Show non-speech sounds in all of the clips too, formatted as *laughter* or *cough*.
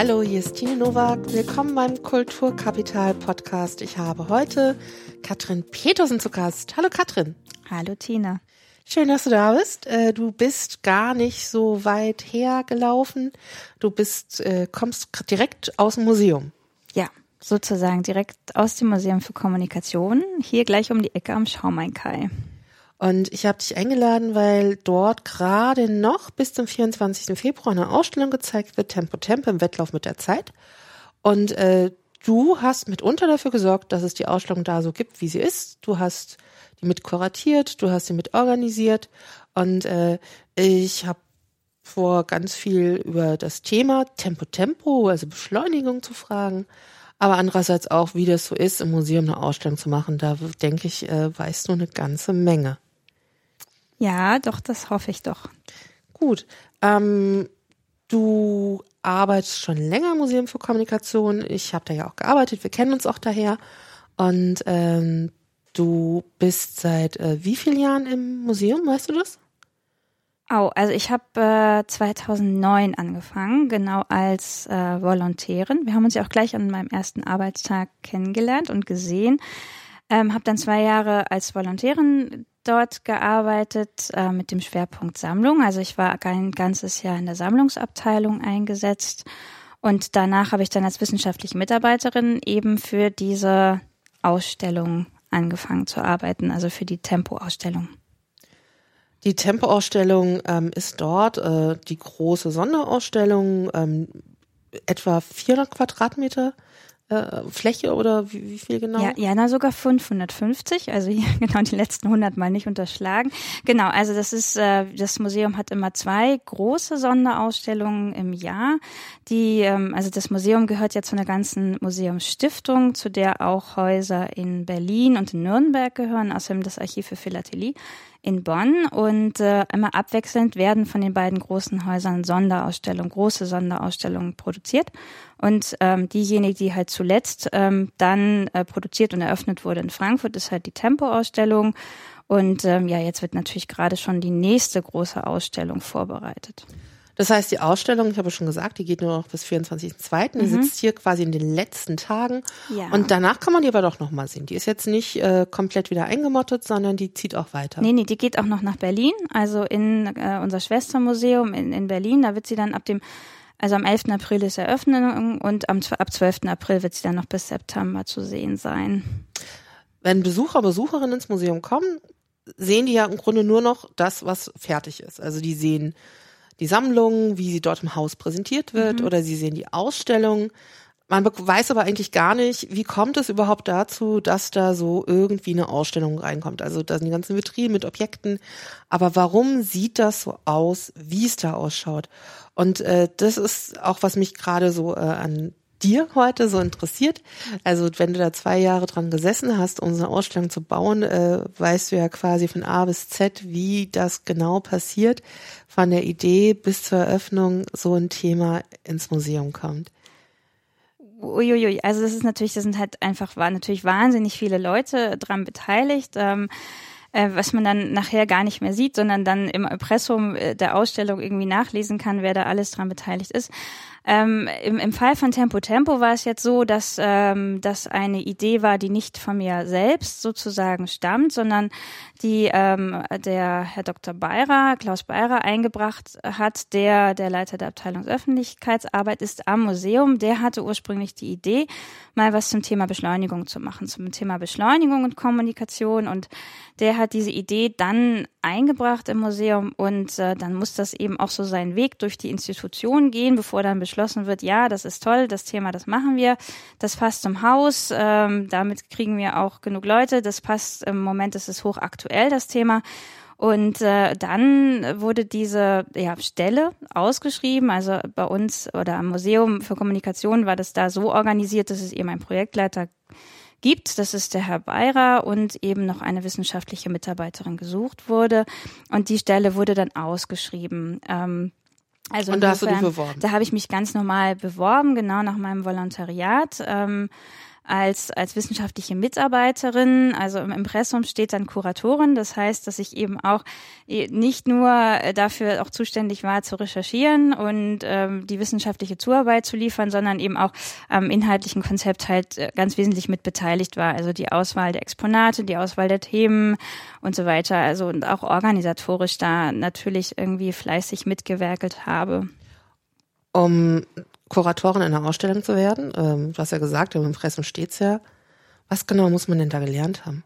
Hallo, hier ist Tine Nowak. Willkommen beim Kulturkapital Podcast. Ich habe heute Katrin Petersen zu Gast. Hallo Katrin. Hallo Tina. Schön, dass du da bist. Äh, du bist gar nicht so weit hergelaufen. Du bist, äh, kommst direkt aus dem Museum. Ja, sozusagen direkt aus dem Museum für Kommunikation. Hier gleich um die Ecke am Schaumainkai. Und ich habe dich eingeladen, weil dort gerade noch bis zum 24. Februar eine Ausstellung gezeigt wird, Tempo Tempo im Wettlauf mit der Zeit. Und äh, du hast mitunter dafür gesorgt, dass es die Ausstellung da so gibt, wie sie ist. Du hast die mit kuratiert, du hast sie mit organisiert. Und äh, ich habe vor, ganz viel über das Thema Tempo Tempo, also Beschleunigung zu fragen. Aber andererseits auch, wie das so ist, im Museum eine Ausstellung zu machen. Da denke ich, äh, weißt du eine ganze Menge. Ja, doch, das hoffe ich doch. Gut. Ähm, du arbeitest schon länger im Museum für Kommunikation. Ich habe da ja auch gearbeitet. Wir kennen uns auch daher. Und ähm, du bist seit äh, wie vielen Jahren im Museum? Weißt du das? Oh, also ich habe äh, 2009 angefangen, genau als äh, Volontärin. Wir haben uns ja auch gleich an meinem ersten Arbeitstag kennengelernt und gesehen. Ähm, habe dann zwei Jahre als Volontärin dort gearbeitet äh, mit dem Schwerpunkt Sammlung. Also ich war ein ganzes Jahr in der Sammlungsabteilung eingesetzt und danach habe ich dann als wissenschaftliche Mitarbeiterin eben für diese Ausstellung angefangen zu arbeiten, also für die Tempo-Ausstellung. Die Tempo-Ausstellung ähm, ist dort äh, die große Sonderausstellung, ähm, etwa 400 Quadratmeter äh, Fläche oder wie, wie viel genau? Ja, ja, na sogar 550, also hier *laughs* genau die letzten 100 mal nicht unterschlagen. Genau, also das ist, äh, das Museum hat immer zwei große Sonderausstellungen im Jahr. Die, ähm, also das Museum gehört ja zu einer ganzen Museumsstiftung, zu der auch Häuser in Berlin und in Nürnberg gehören, außerdem das Archiv für Philatelie in Bonn und äh, immer abwechselnd werden von den beiden großen Häusern Sonderausstellungen, große Sonderausstellungen produziert und ähm, diejenige, die halt zuletzt ähm, dann äh, produziert und eröffnet wurde in Frankfurt, ist halt die Tempo-Ausstellung und ähm, ja, jetzt wird natürlich gerade schon die nächste große Ausstellung vorbereitet. Das heißt, die Ausstellung, ich habe schon gesagt, die geht nur noch bis 24.02. Die mhm. sitzt hier quasi in den letzten Tagen. Ja. Und danach kann man die aber doch nochmal sehen. Die ist jetzt nicht äh, komplett wieder eingemottet, sondern die zieht auch weiter. Nee, nee, die geht auch noch nach Berlin, also in äh, unser Schwestermuseum in, in Berlin. Da wird sie dann ab dem also am 11. April ist Eröffnung und am, ab 12. April wird sie dann noch bis September zu sehen sein. Wenn Besucher, Besucherinnen ins Museum kommen, sehen die ja im Grunde nur noch das, was fertig ist. Also die sehen die Sammlung, wie sie dort im Haus präsentiert wird, mhm. oder sie sehen die Ausstellung. Man weiß aber eigentlich gar nicht, wie kommt es überhaupt dazu, dass da so irgendwie eine Ausstellung reinkommt. Also da sind die ganzen Vitrinen mit Objekten. Aber warum sieht das so aus, wie es da ausschaut? Und äh, das ist auch, was mich gerade so äh, an dir heute so interessiert. Also wenn du da zwei Jahre dran gesessen hast, so eine Ausstellung zu bauen, äh, weißt du ja quasi von A bis Z, wie das genau passiert, von der Idee bis zur Eröffnung so ein Thema ins Museum kommt. Uiuiui, also das ist natürlich, das sind halt einfach, war natürlich wahnsinnig viele Leute dran beteiligt. Ähm, äh, was man dann nachher gar nicht mehr sieht, sondern dann im Impressum äh, der Ausstellung irgendwie nachlesen kann, wer da alles dran beteiligt ist. Ähm, im, Im Fall von Tempo Tempo war es jetzt so, dass ähm, das eine Idee war, die nicht von mir selbst sozusagen stammt, sondern die ähm, der Herr Dr. Beirer, Klaus Beirer, eingebracht hat, der der Leiter der Abteilung Öffentlichkeitsarbeit ist am Museum. Der hatte ursprünglich die Idee, mal was zum Thema Beschleunigung zu machen, zum Thema Beschleunigung und Kommunikation. Und der hat diese Idee dann eingebracht im Museum und äh, dann muss das eben auch so seinen Weg durch die Institution gehen, bevor dann beschlossen wird, ja, das ist toll, das Thema, das machen wir, das passt zum Haus, ähm, damit kriegen wir auch genug Leute, das passt, im Moment ist es hochaktuell, das Thema. Und äh, dann wurde diese ja, Stelle ausgeschrieben. Also bei uns oder am Museum für Kommunikation war das da so organisiert, dass es eben einen Projektleiter gibt. Das ist der Herr Beirer und eben noch eine wissenschaftliche Mitarbeiterin gesucht wurde. Und die Stelle wurde dann ausgeschrieben. Ähm, also und da hast du dich beworben? Da habe ich mich ganz normal beworben, genau nach meinem Volontariat. Ähm, als, als wissenschaftliche Mitarbeiterin. Also im Impressum steht dann Kuratorin. Das heißt, dass ich eben auch äh, nicht nur äh, dafür auch zuständig war, zu recherchieren und ähm, die wissenschaftliche Zuarbeit zu liefern, sondern eben auch am inhaltlichen Konzept halt äh, ganz wesentlich mit beteiligt war. Also die Auswahl der Exponate, die Auswahl der Themen und so weiter. Also und auch organisatorisch da natürlich irgendwie fleißig mitgewerkelt habe. Um Kuratorin in einer Ausstellung zu werden? Ähm, du hast ja gesagt, im Impressum steht's ja. Was genau muss man denn da gelernt haben?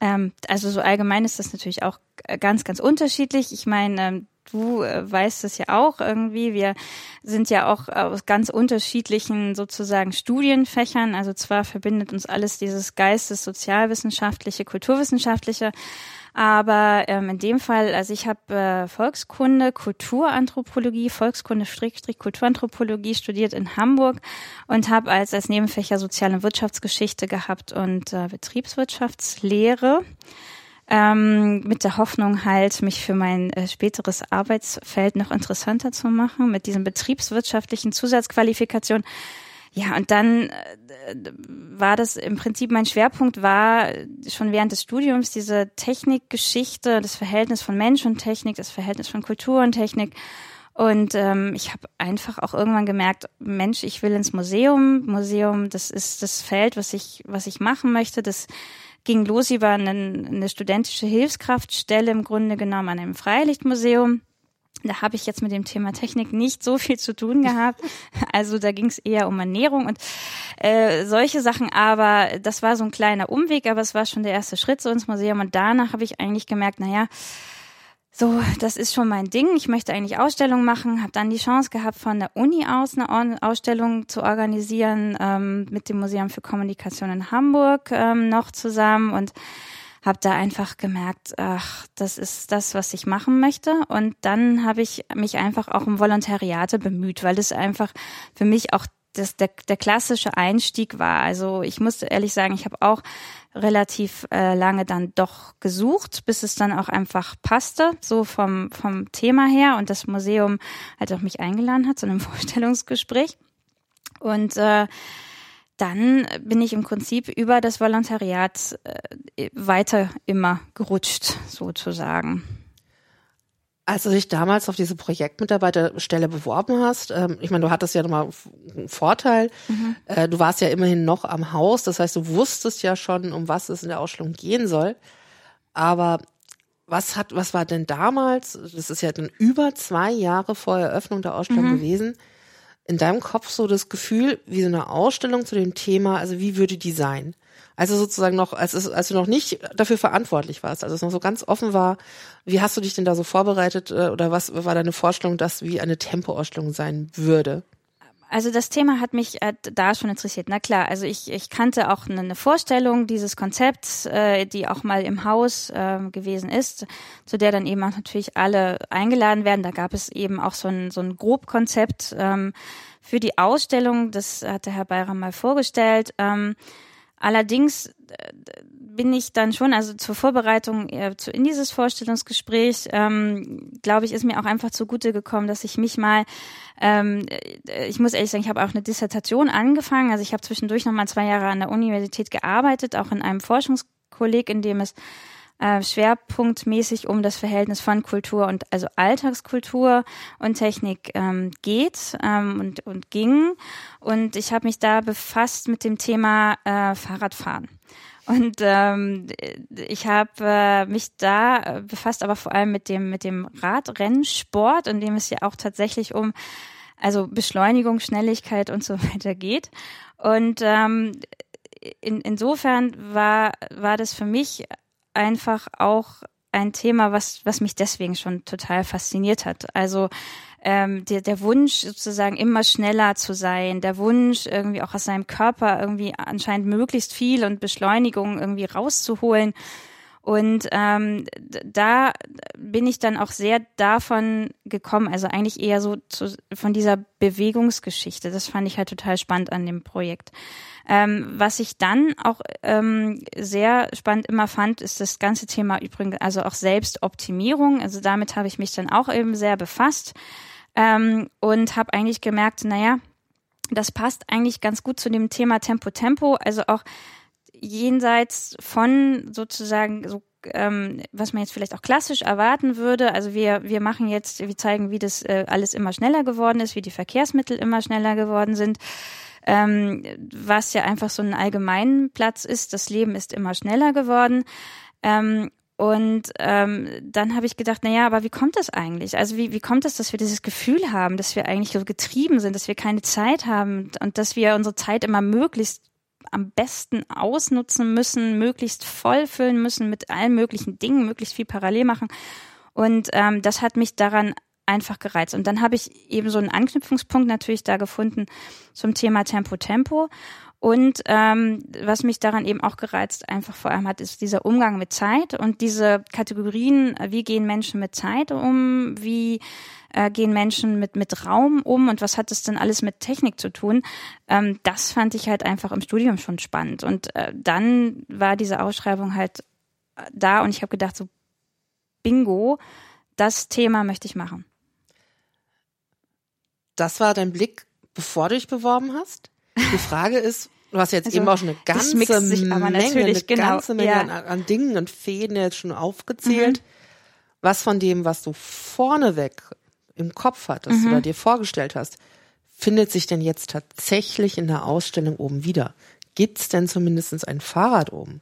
Ähm, also so allgemein ist das natürlich auch ganz, ganz unterschiedlich. Ich meine, ähm, du äh, weißt es ja auch irgendwie. Wir sind ja auch aus ganz unterschiedlichen sozusagen Studienfächern. Also zwar verbindet uns alles dieses Geistes, sozialwissenschaftliche, kulturwissenschaftliche, aber ähm, in dem Fall, also ich habe äh, Volkskunde, Kulturanthropologie, Volkskunde, Strich, Kulturanthropologie studiert in Hamburg und habe als, als Nebenfächer Sozial- und Wirtschaftsgeschichte gehabt und äh, Betriebswirtschaftslehre. Ähm, mit der Hoffnung halt, mich für mein äh, späteres Arbeitsfeld noch interessanter zu machen, mit diesen betriebswirtschaftlichen Zusatzqualifikationen ja, und dann äh, war das im Prinzip mein Schwerpunkt war schon während des Studiums diese Technikgeschichte, das Verhältnis von Mensch und Technik, das Verhältnis von Kultur und Technik. Und ähm, ich habe einfach auch irgendwann gemerkt, Mensch, ich will ins Museum. Museum, das ist das Feld, was ich, was ich machen möchte. Das ging los über eine, eine studentische Hilfskraftstelle im Grunde genommen an einem Freilichtmuseum. Da habe ich jetzt mit dem Thema Technik nicht so viel zu tun gehabt. *laughs* Also da ging es eher um Ernährung und äh, solche Sachen. Aber das war so ein kleiner Umweg, aber es war schon der erste Schritt so ins Museum. Und danach habe ich eigentlich gemerkt, naja, so, das ist schon mein Ding. Ich möchte eigentlich Ausstellungen machen. Habe dann die Chance gehabt, von der Uni aus eine Ausstellung zu organisieren ähm, mit dem Museum für Kommunikation in Hamburg ähm, noch zusammen und habe da einfach gemerkt, ach, das ist das, was ich machen möchte. Und dann habe ich mich einfach auch um Volontariate bemüht, weil es einfach für mich auch das, der, der klassische Einstieg war. Also ich musste ehrlich sagen, ich habe auch relativ äh, lange dann doch gesucht, bis es dann auch einfach passte, so vom, vom Thema her und das Museum halt auch mich eingeladen hat zu einem *laughs* Vorstellungsgespräch. Und äh, dann bin ich im Prinzip über das Volontariat äh, weiter immer gerutscht, sozusagen. Als du dich damals auf diese Projektmitarbeiterstelle beworben hast, ähm, ich meine, du hattest ja nochmal einen Vorteil, mhm. äh, du warst ja immerhin noch am Haus, das heißt, du wusstest ja schon, um was es in der Ausstellung gehen soll. Aber was hat, was war denn damals, das ist ja dann über zwei Jahre vor Eröffnung der Ausstellung mhm. gewesen, in deinem Kopf so das Gefühl, wie so eine Ausstellung zu dem Thema, also wie würde die sein? Also sozusagen noch, als, als du noch nicht dafür verantwortlich warst, also es noch so ganz offen war, wie hast du dich denn da so vorbereitet äh, oder was war deine Vorstellung, dass wie eine Tempoausstellung sein würde? Also das Thema hat mich äh, da schon interessiert. Na klar, also ich, ich kannte auch eine Vorstellung dieses Konzepts, äh, die auch mal im Haus äh, gewesen ist, zu der dann eben auch natürlich alle eingeladen werden. Da gab es eben auch so ein, so ein Grobkonzept ähm, für die Ausstellung. Das hat der Herr Bayram mal vorgestellt. Ähm, allerdings äh, bin ich dann schon, also zur Vorbereitung äh, zu, in dieses Vorstellungsgespräch, ähm, glaube ich, ist mir auch einfach zugute gekommen, dass ich mich mal, ähm, äh, ich muss ehrlich sagen, ich habe auch eine Dissertation angefangen. Also ich habe zwischendurch noch mal zwei Jahre an der Universität gearbeitet, auch in einem Forschungskolleg, in dem es äh, schwerpunktmäßig um das Verhältnis von Kultur und also Alltagskultur und Technik ähm, geht ähm, und, und ging. Und ich habe mich da befasst mit dem Thema äh, Fahrradfahren. Und ähm, ich habe äh, mich da äh, befasst, aber vor allem mit dem mit dem Radrennsport, in dem es ja auch tatsächlich um also Beschleunigung, Schnelligkeit und so *laughs* weiter geht. Und ähm, in, insofern war war das für mich einfach auch ein Thema, was was mich deswegen schon total fasziniert hat. Also ähm, der, der Wunsch sozusagen immer schneller zu sein, der Wunsch irgendwie auch aus seinem Körper irgendwie anscheinend möglichst viel und Beschleunigung irgendwie rauszuholen. Und ähm, da bin ich dann auch sehr davon gekommen, also eigentlich eher so zu, von dieser Bewegungsgeschichte. Das fand ich halt total spannend an dem Projekt. Ähm, was ich dann auch ähm, sehr spannend immer fand, ist das ganze Thema übrigens, also auch Selbstoptimierung. Also damit habe ich mich dann auch eben sehr befasst ähm, und habe eigentlich gemerkt, naja, das passt eigentlich ganz gut zu dem Thema Tempo Tempo, also auch jenseits von sozusagen so ähm, was man jetzt vielleicht auch klassisch erwarten würde. Also wir wir machen jetzt, wir zeigen, wie das äh, alles immer schneller geworden ist, wie die Verkehrsmittel immer schneller geworden sind. Ähm, was ja einfach so ein allgemeinen Platz ist. Das Leben ist immer schneller geworden. Ähm, und ähm, dann habe ich gedacht, na ja, aber wie kommt das eigentlich? Also wie, wie kommt es, dass wir dieses Gefühl haben, dass wir eigentlich so getrieben sind, dass wir keine Zeit haben und dass wir unsere Zeit immer möglichst am besten ausnutzen müssen, möglichst voll füllen müssen mit allen möglichen Dingen, möglichst viel parallel machen. Und ähm, das hat mich daran einfach gereizt. Und dann habe ich eben so einen Anknüpfungspunkt natürlich da gefunden zum Thema Tempo Tempo. Und ähm, was mich daran eben auch gereizt einfach vor allem hat, ist dieser Umgang mit Zeit und diese Kategorien, wie gehen Menschen mit Zeit um, wie äh, gehen Menschen mit, mit Raum um und was hat das denn alles mit Technik zu tun? Ähm, das fand ich halt einfach im Studium schon spannend. Und äh, dann war diese Ausschreibung halt äh, da und ich habe gedacht, so bingo, das Thema möchte ich machen. Das war dein Blick, bevor du dich beworben hast? Die Frage ist, du hast jetzt also, eben auch schon eine ganze Menge, eine genau, ganze Menge ja. an, an, Dingen und Fäden jetzt schon aufgezählt. Mhm. Was von dem, was du vorneweg im Kopf hattest mhm. oder dir vorgestellt hast, findet sich denn jetzt tatsächlich in der Ausstellung oben wieder? Gibt's denn zumindest ein Fahrrad oben?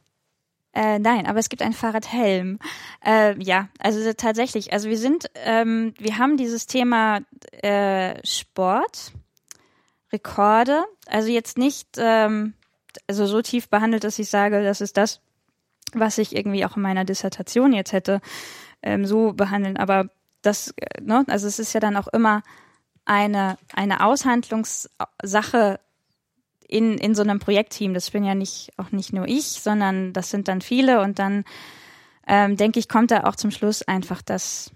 Äh, nein, aber es gibt einen Fahrradhelm. Äh, ja, also tatsächlich. Also wir sind, ähm, wir haben dieses Thema äh, Sport Rekorde. Also jetzt nicht ähm, also so tief behandelt, dass ich sage, das ist das, was ich irgendwie auch in meiner Dissertation jetzt hätte ähm, so behandeln. Aber das, äh, ne, also es ist ja dann auch immer eine, eine Aushandlungssache in, in so einem Projektteam. Das bin ja nicht auch nicht nur ich, sondern das sind dann viele und dann ähm, denke ich, kommt da auch zum Schluss einfach das,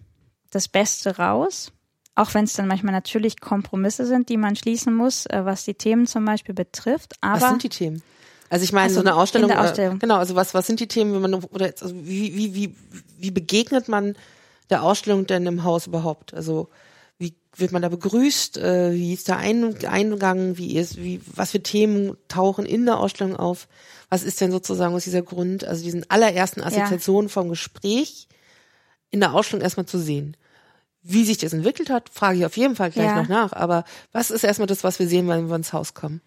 das Beste raus. Auch wenn es dann manchmal natürlich Kompromisse sind, die man schließen muss, äh, was die Themen zum Beispiel betrifft. Aber was sind die Themen? Also ich meine, also so eine Ausstellung, Ausstellung. Äh, genau, also was, was sind die Themen, wenn man, oder jetzt, also wie, wie, wie, wie begegnet man der Ausstellung denn im Haus überhaupt? Also wird man da begrüßt? Äh, wie ist der Eingang? Wie ist, wie, was für Themen tauchen in der Ausstellung auf? Was ist denn sozusagen aus dieser Grund, also diesen allerersten Assoziationen ja. vom Gespräch in der Ausstellung erstmal zu sehen? Wie sich das entwickelt hat, frage ich auf jeden Fall gleich ja. noch nach. Aber was ist erstmal das, was wir sehen, wenn wir ins Haus kommen?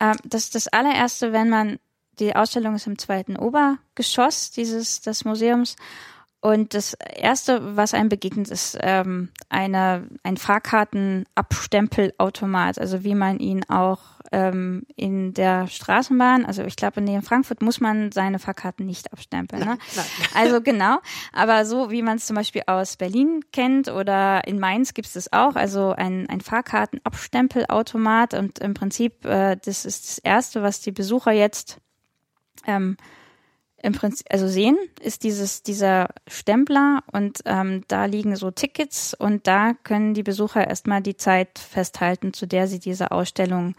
Ähm, das das allererste, wenn man die Ausstellung ist im zweiten Obergeschoss dieses des Museums und das erste, was einem begegnet, ist ähm, eine ein Fahrkartenabstempelautomat, also wie man ihn auch ähm, in der Straßenbahn, also ich glaube in Frankfurt muss man seine Fahrkarten nicht abstempeln. Ne? Nein, nein. *laughs* Also genau, aber so wie man es zum Beispiel aus Berlin kennt oder in Mainz gibt es das auch, also ein, ein Fahrkartenabstempelautomat und im Prinzip äh, das ist das erste, was die Besucher jetzt ähm, im Prinzip, also sehen, ist dieses, dieser Stempler und ähm, da liegen so Tickets und da können die Besucher erstmal die Zeit festhalten, zu der sie diese Ausstellung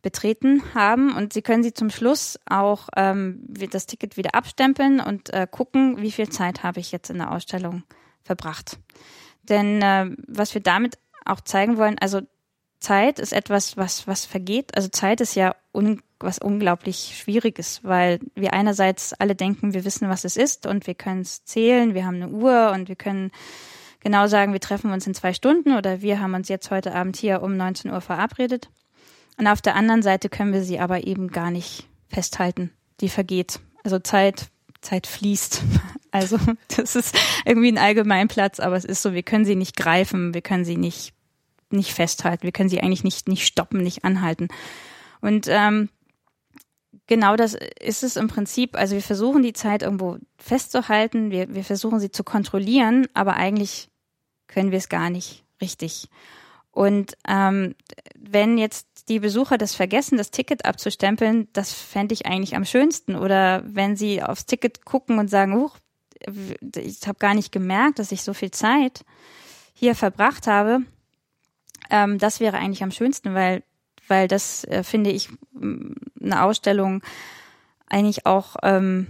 betreten haben und sie können sie zum Schluss auch ähm, das Ticket wieder abstempeln und äh, gucken, wie viel Zeit habe ich jetzt in der Ausstellung verbracht. Denn äh, was wir damit auch zeigen wollen, also Zeit ist etwas, was, was vergeht. Also Zeit ist ja un, was unglaublich Schwieriges, weil wir einerseits alle denken, wir wissen, was es ist und wir können es zählen, wir haben eine Uhr und wir können genau sagen, wir treffen uns in zwei Stunden oder wir haben uns jetzt heute Abend hier um 19 Uhr verabredet. Und auf der anderen Seite können wir sie aber eben gar nicht festhalten. Die vergeht. Also Zeit, Zeit fließt. *laughs* Also das ist irgendwie ein Allgemeinplatz, aber es ist so, wir können sie nicht greifen, wir können sie nicht nicht festhalten. Wir können sie eigentlich nicht, nicht stoppen, nicht anhalten. Und ähm, genau das ist es im Prinzip. Also wir versuchen die Zeit irgendwo festzuhalten, wir, wir versuchen sie zu kontrollieren, aber eigentlich können wir es gar nicht richtig. Und ähm, wenn jetzt die Besucher das vergessen, das Ticket abzustempeln, das fände ich eigentlich am schönsten. Oder wenn sie aufs Ticket gucken und sagen, huch, ich habe gar nicht gemerkt, dass ich so viel Zeit hier verbracht habe, ähm, das wäre eigentlich am schönsten, weil, weil das äh, finde ich eine Ausstellung eigentlich auch, ähm,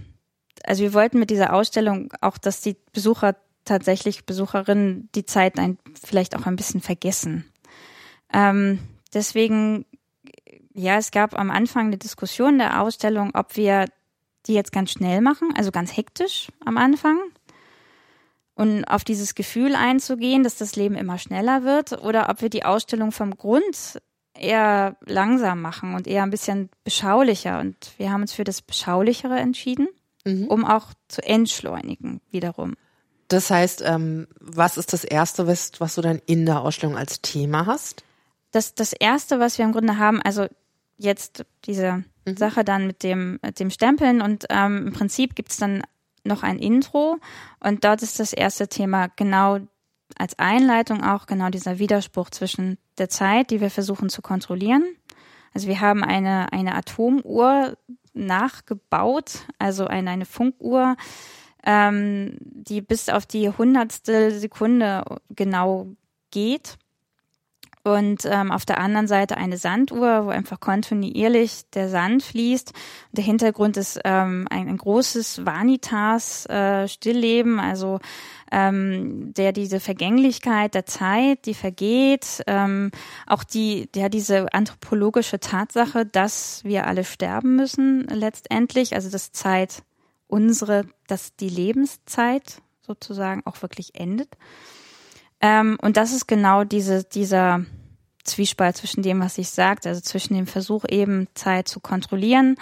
also wir wollten mit dieser Ausstellung auch, dass die Besucher tatsächlich, Besucherinnen die Zeit ein, vielleicht auch ein bisschen vergessen. Ähm, deswegen ja, es gab am Anfang eine Diskussion der Ausstellung, ob wir die jetzt ganz schnell machen, also ganz hektisch am Anfang und auf dieses Gefühl einzugehen, dass das Leben immer schneller wird oder ob wir die Ausstellung vom Grund eher langsam machen und eher ein bisschen beschaulicher. Und wir haben uns für das Beschaulichere entschieden, mhm. um auch zu entschleunigen wiederum. Das heißt, ähm, was ist das Erste, was, was du dann in der Ausstellung als Thema hast? Das, das Erste, was wir im Grunde haben, also jetzt diese mhm. Sache dann mit dem, mit dem Stempeln und ähm, im Prinzip gibt's dann noch ein Intro und dort ist das erste Thema genau als Einleitung auch genau dieser Widerspruch zwischen der Zeit, die wir versuchen zu kontrollieren. Also wir haben eine, eine Atomuhr nachgebaut, also eine, eine Funkuhr, ähm, die bis auf die hundertstel Sekunde genau geht. Und ähm, auf der anderen Seite eine Sanduhr, wo einfach kontinuierlich der Sand fließt. Und der Hintergrund ist ähm, ein, ein großes Vanitas-Stillleben, äh, also ähm, der diese Vergänglichkeit der Zeit, die vergeht, ähm, auch die, ja, diese anthropologische Tatsache, dass wir alle sterben müssen letztendlich, also dass Zeit unsere, dass die Lebenszeit sozusagen auch wirklich endet. Ähm, und das ist genau diese, dieser Zwiespalt zwischen dem, was ich sagte, also zwischen dem Versuch eben Zeit zu kontrollieren,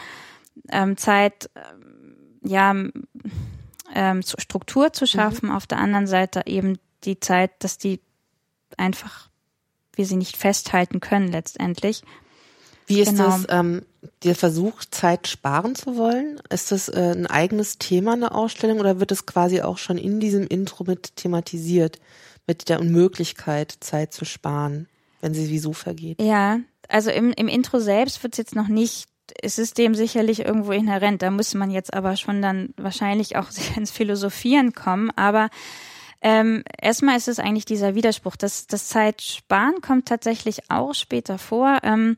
ähm, Zeit, ähm, ja, ähm, Struktur zu schaffen, mhm. auf der anderen Seite eben die Zeit, dass die einfach wir sie nicht festhalten können letztendlich. Wie ist genau. das, ähm, der Versuch, Zeit sparen zu wollen? Ist das äh, ein eigenes Thema, eine Ausstellung, oder wird es quasi auch schon in diesem Intro mit thematisiert, mit der Unmöglichkeit, Zeit zu sparen, wenn sie wieso vergeht? Ja, also im, im Intro selbst wird es jetzt noch nicht es ist dem sicherlich irgendwo inhärent. Da muss man jetzt aber schon dann wahrscheinlich auch *laughs* ins Philosophieren kommen. Aber ähm, erstmal ist es eigentlich dieser Widerspruch. Das, das Zeitsparen kommt tatsächlich auch später vor. Ähm,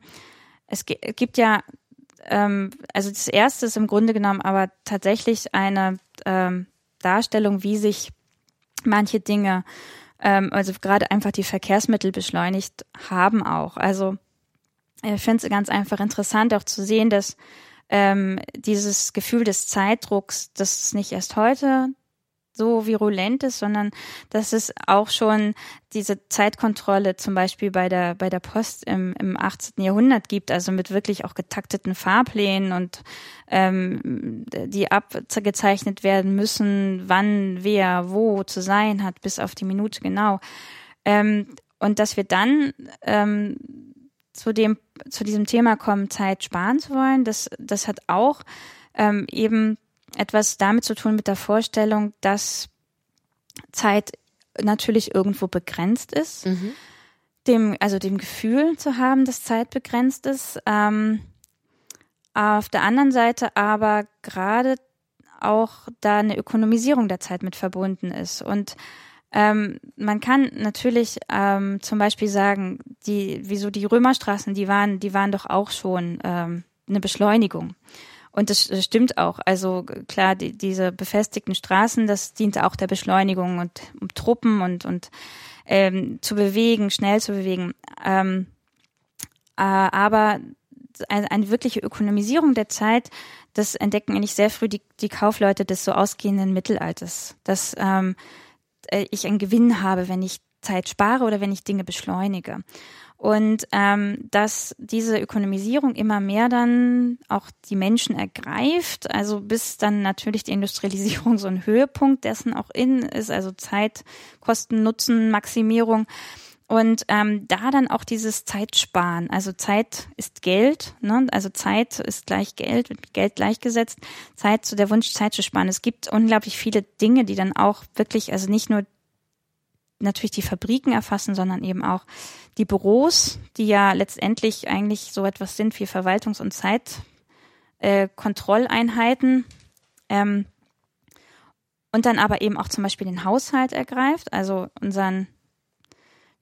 es gibt ja, ähm, also das erste ist im Grunde genommen aber tatsächlich eine ähm, Darstellung, wie sich manche Dinge, ähm, also gerade einfach die Verkehrsmittel beschleunigt haben auch. Also ich finde es ganz einfach interessant auch zu sehen, dass ähm, dieses Gefühl des Zeitdrucks, das nicht erst heute so virulent ist, sondern dass es auch schon diese Zeitkontrolle zum Beispiel bei der, bei der Post im, im 18. Jahrhundert gibt, also mit wirklich auch getakteten Fahrplänen und ähm, die abgezeichnet werden müssen, wann, wer, wo zu sein hat, bis auf die Minute genau. Ähm, und dass wir dann ähm, zu dem, zu diesem Thema kommen, Zeit sparen zu wollen, das, das hat auch ähm, eben etwas damit zu tun mit der Vorstellung, dass Zeit natürlich irgendwo begrenzt ist. Mhm. Dem, also dem Gefühl zu haben, dass Zeit begrenzt ist. Ähm, auf der anderen Seite aber gerade auch da eine Ökonomisierung der Zeit mit verbunden ist. Und ähm, man kann natürlich ähm, zum Beispiel sagen, die, wieso die Römerstraßen, die waren, die waren doch auch schon ähm, eine Beschleunigung. Und das, stimmt auch. Also klar, die, diese befestigten Straßen, das diente auch der Beschleunigung und um Truppen und und ähm, zu bewegen, schnell zu bewegen. Ähm, äh, aber eine, eine wirkliche Ökonomisierung der Zeit, das entdecken eigentlich sehr früh die, die Kaufleute des so ausgehenden Mittelalters. Dass ähm, äh, ich einen Gewinn habe, wenn ich Zeit spare oder wenn ich Dinge beschleunige. Und ähm, dass diese Ökonomisierung immer mehr dann auch die Menschen ergreift, also bis dann natürlich die Industrialisierung *laughs* so ein Höhepunkt dessen auch in ist, also Zeit, Kosten, Nutzen, Maximierung. Und ähm, da dann auch dieses Zeitsparen, also Zeit ist Geld, ne? also Zeit ist gleich Geld, wird Geld gleichgesetzt, Zeit zu der Wunsch, Zeit zu sparen. Es gibt unglaublich viele Dinge, die dann auch wirklich, also nicht nur natürlich die Fabriken erfassen, sondern eben auch die Büros, die ja letztendlich eigentlich so etwas sind wie Verwaltungs- und Zeitkontrolleinheiten. Äh, ähm, und dann aber eben auch zum Beispiel den Haushalt ergreift, also unseren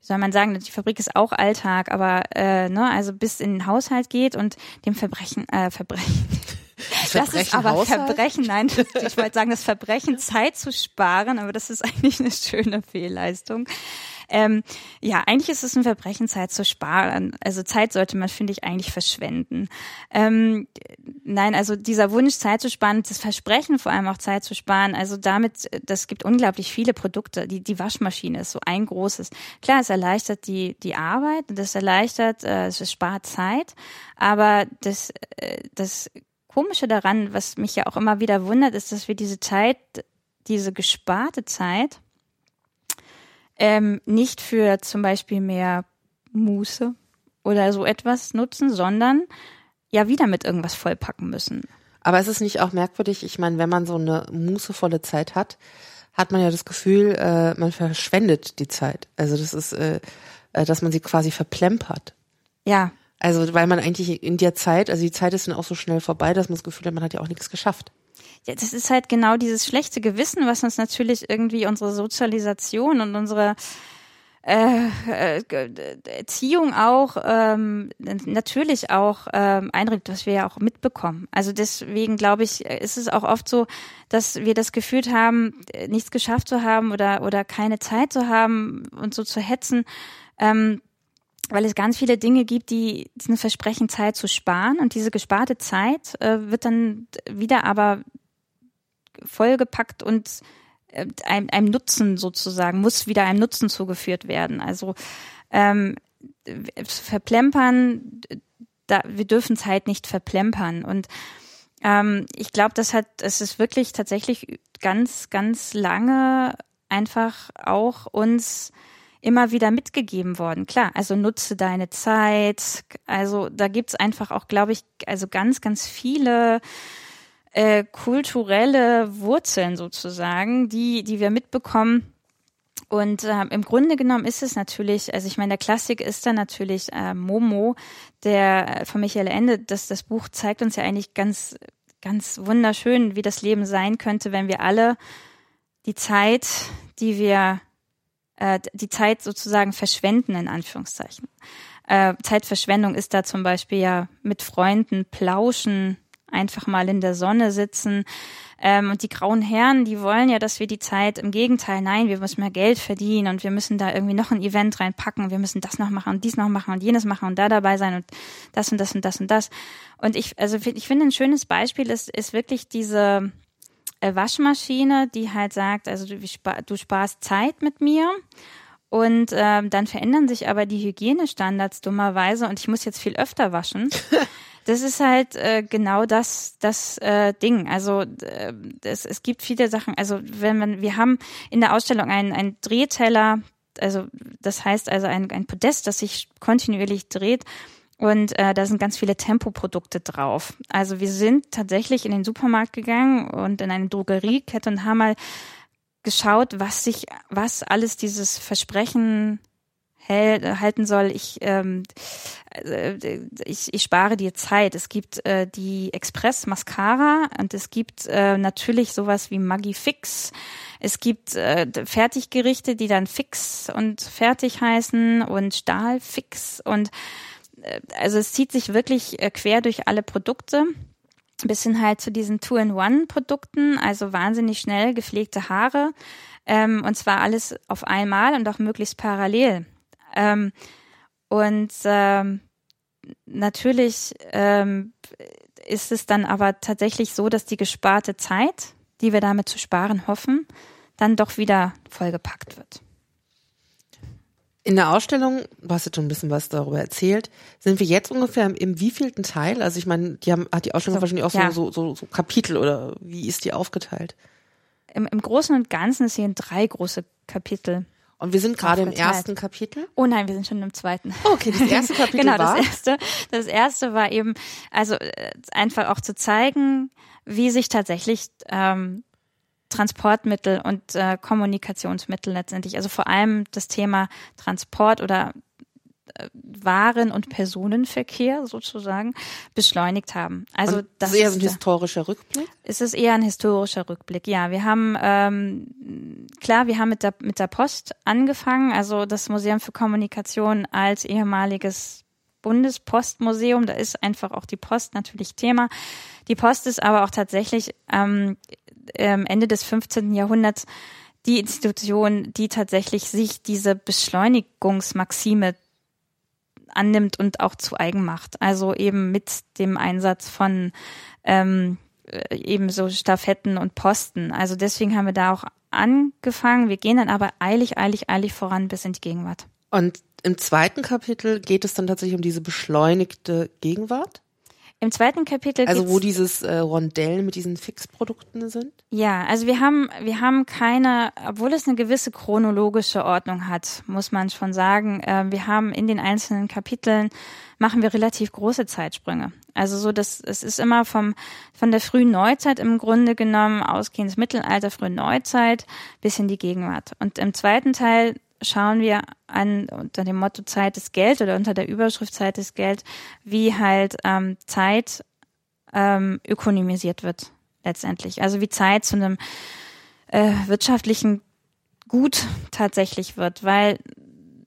wie soll man sagen, die Fabrik ist auch Alltag, aber äh, ne, also bis in den Haushalt geht und dem Verbrechen, äh, Verbrechen. *laughs* Das, ist aber Haushalt? Verbrechen, nein, ich wollte sagen, das Verbrechen Zeit zu sparen, aber das ist eigentlich eine schöne Fehlleistung. Ähm, ja, eigentlich ist es ein Verbrechen, Zeit zu sparen. Also Zeit sollte man, finde ich, eigentlich verschwenden. Ähm, nein, also dieser Wunsch, Zeit zu sparen, das Versprechen vor allem auch Zeit zu sparen, also damit, das gibt unglaublich viele Produkte. Die, die Waschmaschine ist so ein großes. Klar, es erleichtert die, die Arbeit, das erleichtert, äh, es spart Zeit, aber das, äh, das Komische daran, was mich ja auch immer wieder wundert, ist, dass wir diese Zeit, diese gesparte Zeit, ähm, nicht für zum Beispiel mehr Muße oder so etwas nutzen, sondern ja wieder mit irgendwas vollpacken müssen. Aber ist es nicht auch merkwürdig, ich meine, wenn man so eine mußevolle Zeit hat, hat man ja das Gefühl, äh, man verschwendet die Zeit. Also das ist, äh, äh, dass man sie quasi verplempert. Ja. Also weil man eigentlich in der Zeit, also die Zeit ist dann auch so schnell vorbei, dass man das Gefühl hat, man hat ja auch nichts geschafft. Ja, das ist halt genau dieses schlechte Gewissen, was uns natürlich irgendwie unsere Sozialisation und unsere äh, äh, Erziehung auch ähm, natürlich auch ähm, einredet, was wir ja auch mitbekommen. Also deswegen glaube ich, ist es auch oft so, dass wir das Gefühl haben, nichts geschafft zu haben oder oder keine Zeit zu haben und so zu hetzen. Ähm, weil es ganz viele Dinge gibt, die ein Versprechen, Zeit zu sparen. Und diese gesparte Zeit äh, wird dann wieder aber vollgepackt und äh, einem, einem Nutzen sozusagen, muss wieder einem Nutzen zugeführt werden. Also ähm, verplempern, da, wir dürfen Zeit nicht verplempern. Und ähm, ich glaube, das hat, es ist wirklich tatsächlich ganz, ganz lange einfach auch uns immer wieder mitgegeben worden. Klar, also nutze deine Zeit. Also da gibt's einfach auch, glaube ich, also ganz, ganz viele äh, kulturelle Wurzeln sozusagen, die, die wir mitbekommen. Und äh, im Grunde genommen ist es natürlich, also ich meine, der Klassik ist dann natürlich äh, Momo, der äh, von Michael Ende, das, das Buch zeigt uns ja eigentlich ganz, ganz wunderschön, wie das Leben sein könnte, wenn wir alle die Zeit, die wir, äh, die Zeit sozusagen verschwenden, in Anführungszeichen. Äh, Zeitverschwendung ist da zum Beispiel ja mit Freunden plauschen, einfach mal in der Sonne sitzen. Ähm, und die grauen Herren, die wollen ja, dass wir die Zeit, im Gegenteil, nein, wir müssen mehr Geld verdienen und wir müssen da irgendwie noch ein Event reinpacken, wir müssen das noch machen und dies noch machen und jenes machen und da dabei sein und das und das und das und das. Und ich, also ich finde ein schönes Beispiel ist, ist wirklich diese Waschmaschine, die halt sagt, also du, du sparst Zeit mit mir und ähm, dann verändern sich aber die Hygienestandards dummerweise und ich muss jetzt viel öfter waschen. *laughs* das ist halt äh, genau das das äh, Ding. Also äh, es, es gibt viele Sachen. Also wenn man, wir haben in der Ausstellung einen, einen Drehteller, also das heißt also ein, ein Podest, das sich kontinuierlich dreht. Und äh, da sind ganz viele Tempoprodukte drauf. Also wir sind tatsächlich in den Supermarkt gegangen und in eine Drogeriekette und haben mal geschaut, was sich, was alles dieses Versprechen halten soll, ich, ähm, äh, ich, ich spare dir Zeit. Es gibt äh, die Express Mascara und es gibt äh, natürlich sowas wie Maggi Fix. Es gibt äh, Fertiggerichte, die dann Fix und fertig heißen und Stahl Fix und also es zieht sich wirklich äh, quer durch alle Produkte bis hin halt zu diesen Two-in-One-Produkten, also wahnsinnig schnell gepflegte Haare. Ähm, und zwar alles auf einmal und auch möglichst parallel. Ähm, und ähm, natürlich ähm, ist es dann aber tatsächlich so, dass die gesparte Zeit, die wir damit zu sparen hoffen, dann doch wieder vollgepackt wird. In der Ausstellung, du hast jetzt schon ein bisschen was darüber erzählt, sind wir jetzt ungefähr im, im wievielten Teil? Also ich meine, die haben, hat die Ausstellung so, wahrscheinlich auch ja. so, so, so Kapitel oder wie ist die aufgeteilt? Im, Im Großen und Ganzen sind drei große Kapitel. Und wir sind gerade im ersten Kapitel? Oh nein, wir sind schon im zweiten. Okay, das erste *laughs* Kapitel genau, war? das erste, das erste war eben, also äh, einfach auch zu zeigen, wie sich tatsächlich ähm, Transportmittel und äh, Kommunikationsmittel letztendlich, also vor allem das Thema Transport oder äh, Waren- und Personenverkehr sozusagen beschleunigt haben. Also und das ist eher ein historischer Rückblick. Ist es eher ein historischer Rückblick? Ja, wir haben ähm, klar, wir haben mit der mit der Post angefangen, also das Museum für Kommunikation als ehemaliges Bundespostmuseum, da ist einfach auch die Post natürlich Thema. Die Post ist aber auch tatsächlich ähm, ähm, Ende des 15. Jahrhunderts die Institution, die tatsächlich sich diese Beschleunigungsmaxime annimmt und auch zu eigen macht. Also eben mit dem Einsatz von ähm, äh, eben so Staffetten und Posten. Also deswegen haben wir da auch angefangen. Wir gehen dann aber eilig, eilig, eilig voran bis in die Gegenwart. Und im zweiten Kapitel geht es dann tatsächlich um diese beschleunigte Gegenwart? Im zweiten Kapitel. Also wo dieses äh, Rondell mit diesen Fixprodukten sind? Ja, also wir haben, wir haben keine, obwohl es eine gewisse chronologische Ordnung hat, muss man schon sagen. Äh, wir haben in den einzelnen Kapiteln machen wir relativ große Zeitsprünge. Also so, dass es ist immer vom von der frühen Neuzeit im Grunde genommen ausgehendes Mittelalter, frühe Neuzeit bis in die Gegenwart. Und im zweiten Teil schauen wir an unter dem Motto Zeit ist Geld oder unter der Überschrift Zeit ist Geld, wie halt ähm, Zeit ähm, ökonomisiert wird letztendlich. Also wie Zeit zu einem äh, wirtschaftlichen Gut tatsächlich wird, weil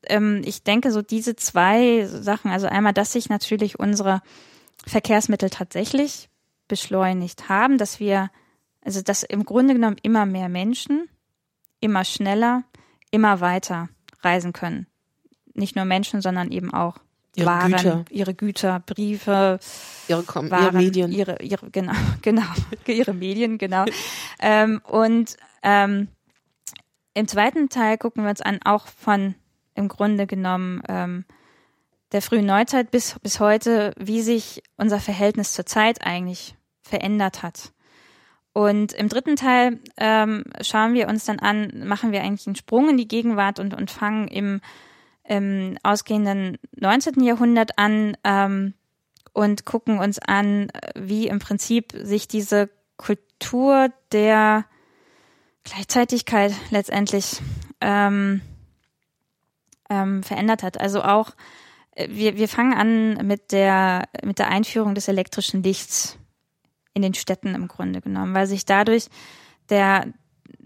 ähm, ich denke, so diese zwei Sachen, also einmal, dass sich natürlich unsere Verkehrsmittel tatsächlich beschleunigt haben, dass wir, also dass im Grunde genommen immer mehr Menschen immer schneller immer weiter reisen können. Nicht nur Menschen, sondern eben auch ihre Waren, Güter. ihre Güter, Briefe, ihre, Kom Waren, ihre Medien, ihre, ihre genau, *laughs* genau, ihre Medien, genau. ähm, und ähm, im zweiten Teil gucken wir uns an, auch von im Grunde genommen ähm, der frühen Neuzeit bis bis heute, wie sich unser Verhältnis zur Zeit eigentlich verändert hat. Und im dritten Teil ähm, schauen wir uns dann an, machen wir eigentlich einen Sprung in die Gegenwart und, und fangen im, im ausgehenden 19. Jahrhundert an ähm, und gucken uns an, wie im Prinzip sich diese Kultur der Gleichzeitigkeit letztendlich ähm, ähm, verändert hat. Also auch äh, wir, wir fangen an mit der mit der Einführung des elektrischen Lichts in den Städten im Grunde genommen, weil sich dadurch der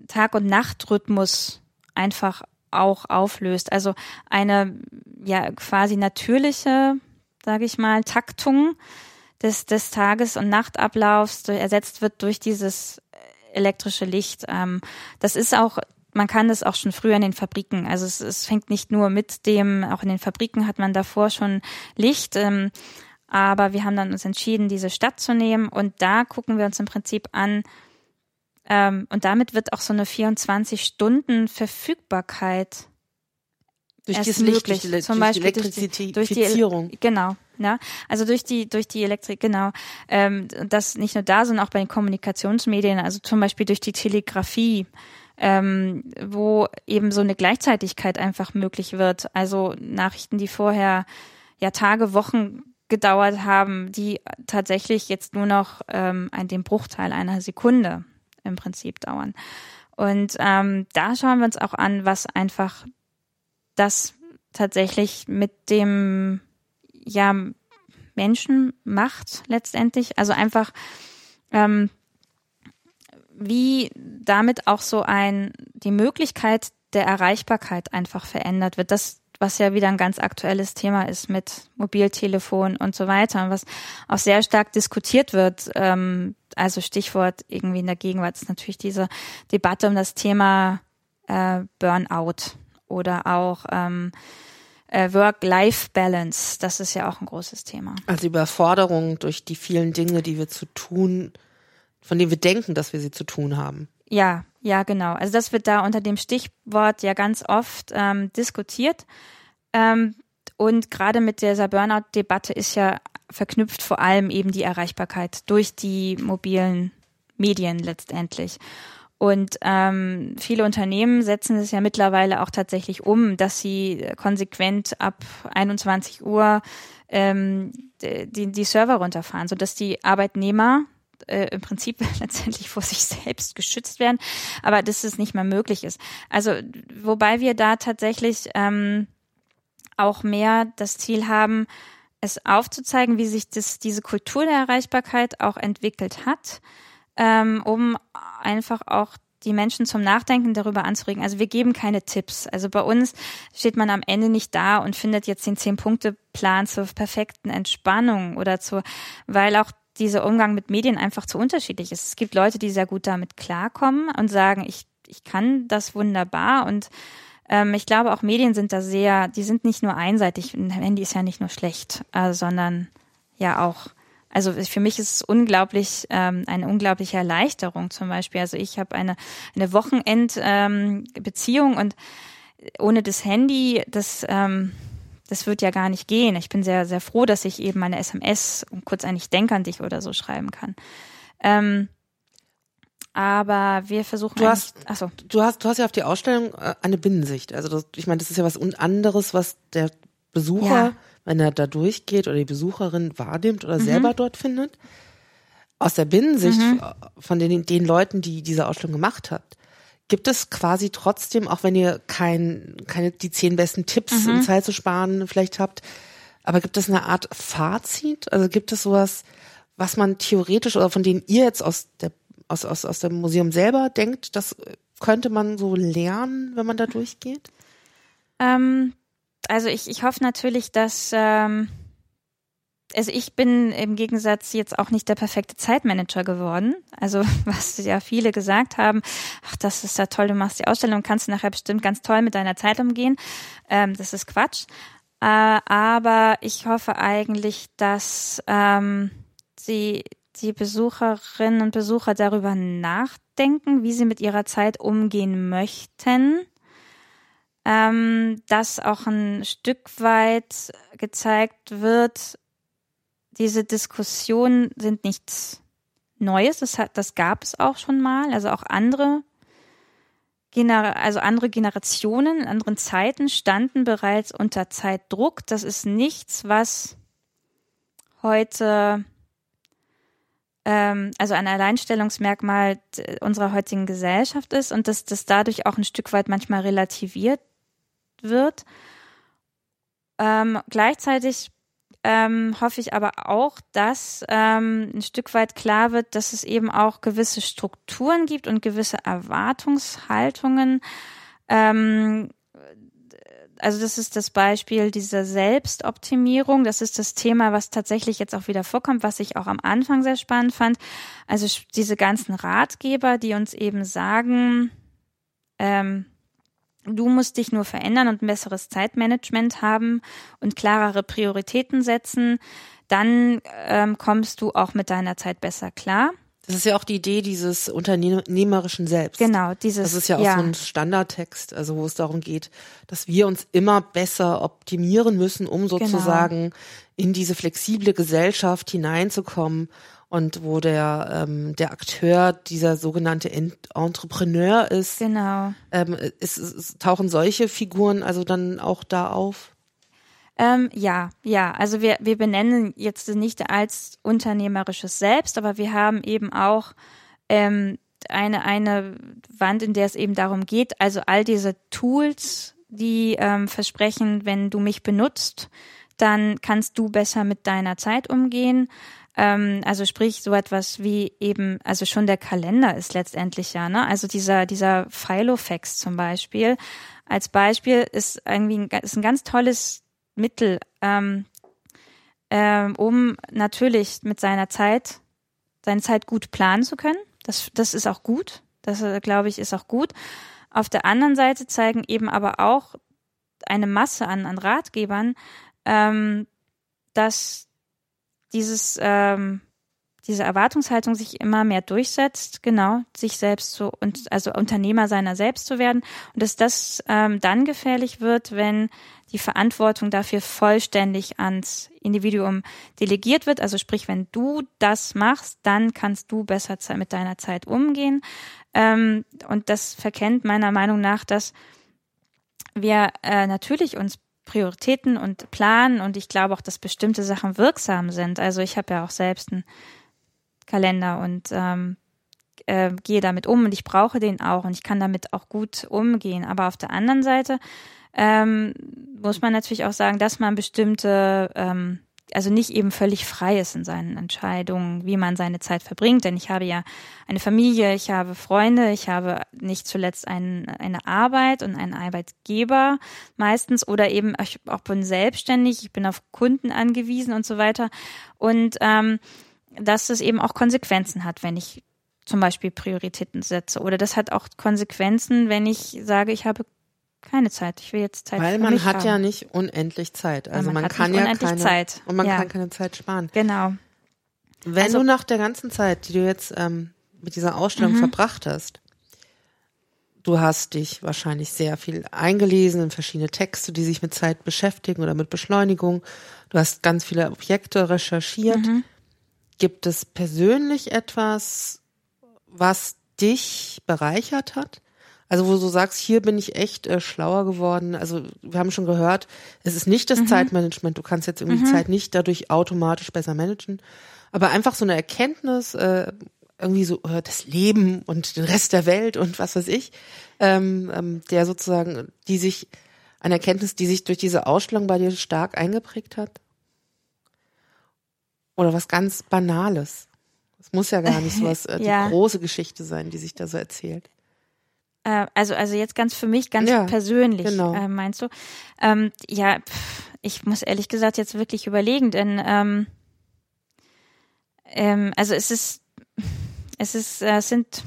Tag- und Nachtrhythmus einfach auch auflöst. Also eine ja quasi natürliche, sage ich mal, Taktung des, des Tages- und Nachtablaufs ersetzt wird durch dieses elektrische Licht. Ähm, das ist auch man kann das auch schon früher in den Fabriken. Also es, es fängt nicht nur mit dem, auch in den Fabriken hat man davor schon Licht. Ähm, aber wir haben dann uns entschieden, diese Stadt zu nehmen. Und da gucken wir uns im Prinzip an, ähm, und damit wird auch so eine 24-Stunden-Verfügbarkeit durch das Licht, durch die, zum durch Beispiel die durch die, durch die genau, ja, also durch die durch die Elektrik, genau, ähm, das nicht nur da, sondern auch bei den Kommunikationsmedien, also zum Beispiel durch die Telegrafie, ähm, wo eben so eine Gleichzeitigkeit einfach möglich wird. Also Nachrichten, die vorher ja Tage, Wochen gedauert haben, die tatsächlich jetzt nur noch ähm, ein dem Bruchteil einer Sekunde im Prinzip dauern. Und ähm, da schauen wir uns auch an, was einfach das tatsächlich mit dem ja Menschen macht letztendlich. Also einfach ähm, wie damit auch so ein die Möglichkeit der Erreichbarkeit einfach verändert wird. Das was ja wieder ein ganz aktuelles Thema ist mit Mobiltelefon und so weiter, was auch sehr stark diskutiert wird. Ähm, also Stichwort irgendwie in der Gegenwart ist natürlich diese Debatte um das Thema äh, Burnout oder auch ähm, äh, Work-Life-Balance. Das ist ja auch ein großes Thema. Also Überforderung durch die vielen Dinge, die wir zu tun, von denen wir denken, dass wir sie zu tun haben. Ja, ja, genau. Also das wird da unter dem Stichwort ja ganz oft ähm, diskutiert. Ähm, und gerade mit dieser Burnout-Debatte ist ja verknüpft vor allem eben die Erreichbarkeit durch die mobilen Medien letztendlich. Und ähm, viele Unternehmen setzen es ja mittlerweile auch tatsächlich um, dass sie konsequent ab 21 Uhr ähm, die, die Server runterfahren, sodass die Arbeitnehmer äh, im Prinzip *laughs* letztendlich vor sich selbst geschützt werden, aber dass es nicht mehr möglich ist. Also wobei wir da tatsächlich ähm, auch mehr das Ziel haben, es aufzuzeigen, wie sich das, diese Kultur der Erreichbarkeit auch entwickelt hat, ähm, um einfach auch die Menschen zum Nachdenken darüber anzuregen. Also wir geben keine Tipps. Also bei uns steht man am Ende nicht da und findet jetzt den Zehn-Punkte-Plan zur perfekten Entspannung oder zu, weil auch dieser Umgang mit Medien einfach zu unterschiedlich ist. Es gibt Leute, die sehr gut damit klarkommen und sagen, ich ich kann das wunderbar und ähm, ich glaube auch Medien sind da sehr, die sind nicht nur einseitig, ein Handy ist ja nicht nur schlecht, äh, sondern ja auch also für mich ist es unglaublich ähm, eine unglaubliche Erleichterung zum Beispiel. Also ich habe eine eine Wochenendbeziehung ähm, und ohne das Handy, das ähm, das wird ja gar nicht gehen. Ich bin sehr sehr froh, dass ich eben eine SMS und kurz eigentlich denk an dich oder so schreiben kann. Ähm, aber wir versuchen du hast achso. du hast du hast ja auf die Ausstellung äh, eine Binnensicht also das, ich meine das ist ja was anderes was der Besucher ja wenn er da durchgeht oder die Besucherin wahrnimmt oder mhm. selber dort findet. Aus der Binnensicht mhm. von den, den Leuten, die diese Ausstellung gemacht hat, gibt es quasi trotzdem, auch wenn ihr kein, keine die zehn besten Tipps, mhm. um Zeit zu sparen, vielleicht habt, aber gibt es eine Art Fazit? Also gibt es sowas, was man theoretisch oder von denen ihr jetzt aus der aus, aus, aus dem Museum selber denkt, das könnte man so lernen, wenn man da durchgeht? Ähm, also ich, ich hoffe natürlich, dass ähm, also ich bin im Gegensatz jetzt auch nicht der perfekte Zeitmanager geworden. Also *laughs* was ja viele gesagt haben, ach, das ist ja toll, du machst die Ausstellung, kannst du nachher bestimmt ganz toll mit deiner Zeit umgehen. Ähm, das ist Quatsch. Äh, aber ich hoffe eigentlich, dass ähm, sie die Besucherinnen und Besucher darüber nachdenken, wie sie mit ihrer Zeit umgehen möchten ähm, dass auch ein Stück weit gezeigt wird, diese Diskussionen sind nichts Neues, das, hat, das gab es auch schon mal, also auch andere Gener also andere Generationen in anderen Zeiten standen bereits unter Zeitdruck. Das ist nichts, was heute ähm, also ein Alleinstellungsmerkmal unserer heutigen Gesellschaft ist und dass das dadurch auch ein Stück weit manchmal relativiert wird. Ähm, gleichzeitig ähm, hoffe ich aber auch, dass ähm, ein Stück weit klar wird, dass es eben auch gewisse Strukturen gibt und gewisse Erwartungshaltungen. Ähm, also das ist das Beispiel dieser Selbstoptimierung. Das ist das Thema, was tatsächlich jetzt auch wieder vorkommt, was ich auch am Anfang sehr spannend fand. Also diese ganzen Ratgeber, die uns eben sagen, ähm, Du musst dich nur verändern und ein besseres Zeitmanagement haben und klarere Prioritäten setzen. Dann ähm, kommst du auch mit deiner Zeit besser klar. Das ist ja auch die Idee dieses unternehmerischen Selbst. Genau, dieses. Das ist ja auch ja. so ein Standardtext, also wo es darum geht, dass wir uns immer besser optimieren müssen, um genau. sozusagen genau. in diese flexible Gesellschaft hineinzukommen und wo der ähm, der Akteur dieser sogenannte Entrepreneur ist. Genau. Ähm, ist, ist, tauchen solche Figuren also dann auch da auf? Ähm, ja, ja. Also wir wir benennen jetzt nicht als unternehmerisches Selbst, aber wir haben eben auch ähm, eine eine Wand, in der es eben darum geht, also all diese Tools, die ähm, versprechen, wenn du mich benutzt, dann kannst du besser mit deiner Zeit umgehen. Ähm, also sprich so etwas wie eben, also schon der Kalender ist letztendlich ja, ne? Also dieser, dieser Filofax zum Beispiel. Als Beispiel ist irgendwie ein, ist ein ganz tolles Mittel, ähm, ähm, um natürlich mit seiner Zeit, seine Zeit gut planen zu können. Das, das ist auch gut. Das, äh, glaube ich, ist auch gut. Auf der anderen Seite zeigen eben aber auch eine Masse an, an Ratgebern, ähm, dass dieses, ähm, diese Erwartungshaltung sich immer mehr durchsetzt, genau, sich selbst zu und also Unternehmer seiner selbst zu werden und dass das ähm, dann gefährlich wird, wenn die Verantwortung dafür vollständig ans Individuum delegiert wird. Also sprich, wenn du das machst, dann kannst du besser mit deiner Zeit umgehen. Ähm, und das verkennt meiner Meinung nach, dass wir äh, natürlich uns Prioritäten und planen und ich glaube auch, dass bestimmte Sachen wirksam sind. Also ich habe ja auch selbst einen Kalender und ähm, äh, gehe damit um und ich brauche den auch und ich kann damit auch gut umgehen. Aber auf der anderen Seite ähm, muss man natürlich auch sagen, dass man bestimmte ähm, also nicht eben völlig frei ist in seinen Entscheidungen, wie man seine Zeit verbringt. Denn ich habe ja eine Familie, ich habe Freunde, ich habe nicht zuletzt ein, eine Arbeit und einen Arbeitgeber meistens oder eben ich auch bin selbstständig, ich bin auf Kunden angewiesen und so weiter. Und ähm, dass es eben auch Konsequenzen hat, wenn ich zum Beispiel Prioritäten setze. Oder das hat auch Konsequenzen, wenn ich sage, ich habe keine Zeit. Ich will jetzt Zeit Weil man mich hat haben. ja nicht unendlich Zeit. Also man man, kann ja keine Zeit. und man Ja. kann keine Zeit sparen. Genau. Wenn Also- du nach der ganzen Zeit, die du jetzt ähm, mit dieser Mhm. Ausstellung verbracht hast, du hast dich wahrscheinlich sehr viel eingelesen in verschiedene Texte, die sich mit Zeit beschäftigen oder mit Beschleunigung. Du hast ganz viele Objekte recherchiert. Mhm. Gibt es persönlich etwas, was dich bereichert hat? Also wo du sagst, hier bin ich echt äh, schlauer geworden. Also wir haben schon gehört, es ist nicht das Mhm. Zeitmanagement. Du kannst jetzt irgendwie die Zeit nicht dadurch automatisch besser managen. Aber einfach so eine Erkenntnis, äh, irgendwie so äh, das Leben und den Rest der Welt und was weiß ich, ähm, ähm, der sozusagen, die sich, eine Erkenntnis, die sich durch diese Ausstellung bei dir stark eingeprägt hat? Oder was ganz Banales? Es muss ja gar nicht *laughs* so was, äh, Ja. die große Geschichte sein, die sich da so erzählt. Äh, also, also jetzt ganz für mich, ganz Ja, persönlich, genau. äh, meinst du? Ähm, ja, pff, ich muss ehrlich gesagt jetzt wirklich überlegen, denn ähm, ähm, also es ist, es ist, äh, es sind,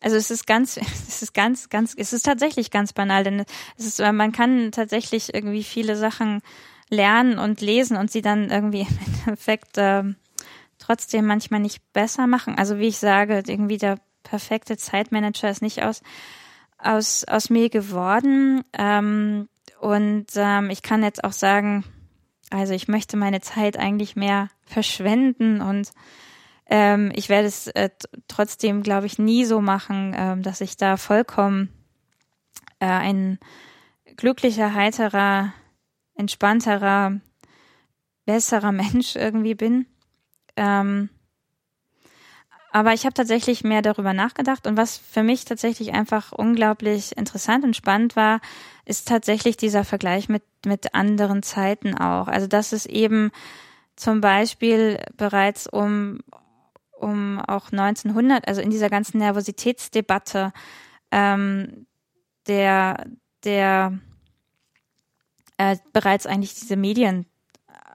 also es ist ganz, *laughs* es ist ganz, ganz, es ist tatsächlich ganz banal, denn es ist, äh, man kann tatsächlich irgendwie viele Sachen lernen und lesen und sie dann irgendwie *laughs* im Endeffekt ähm, trotzdem manchmal nicht besser machen. Also wie ich sage, irgendwie der perfekte Zeitmanager ist nicht aus aus aus mir geworden. Ähm, und ähm, ich kann jetzt auch sagen, also ich möchte meine Zeit eigentlich mehr verschwenden und ähm, ich werde es äh, trotzdem, glaube ich, nie so machen, ähm, dass ich da vollkommen äh, ein glücklicher, heiterer, entspannterer, besserer Mensch irgendwie bin. Ähm, aber ich habe tatsächlich mehr darüber nachgedacht und was für mich tatsächlich einfach unglaublich interessant und spannend war, ist tatsächlich dieser Vergleich mit, mit anderen Zeiten auch. Also dass es eben zum Beispiel bereits um, um auch 1900, also in dieser ganzen Nervositätsdebatte, ähm, der, der äh, bereits eigentlich diese Medien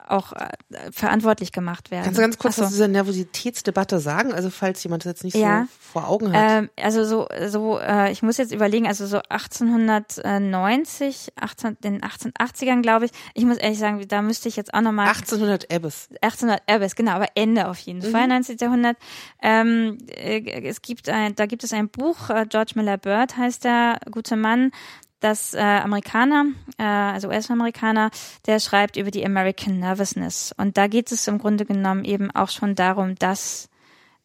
auch äh, verantwortlich gemacht werden. Kannst du ganz kurz Ach so. was zu dieser Nervositätsdebatte sagen? Also falls jemand das jetzt nicht Ja. so vor Augen hat. Ähm, also so, so äh, ich muss jetzt überlegen, also so 1890, 18, den 1880ern, glaube ich. Ich muss ehrlich sagen, da müsste ich jetzt auch nochmal 1800 Ebbes. 1800 Ebbes, genau, aber Ende auf jeden Fall, 19. Jahrhundert. Ähm, äh, es gibt ein, da gibt es ein Buch, äh, George Miller Bird heißt der gute Mann, das äh, Amerikaner, äh, also US-Amerikaner, der schreibt über die American Nervousness. Und da geht es im Grunde genommen eben auch schon darum, dass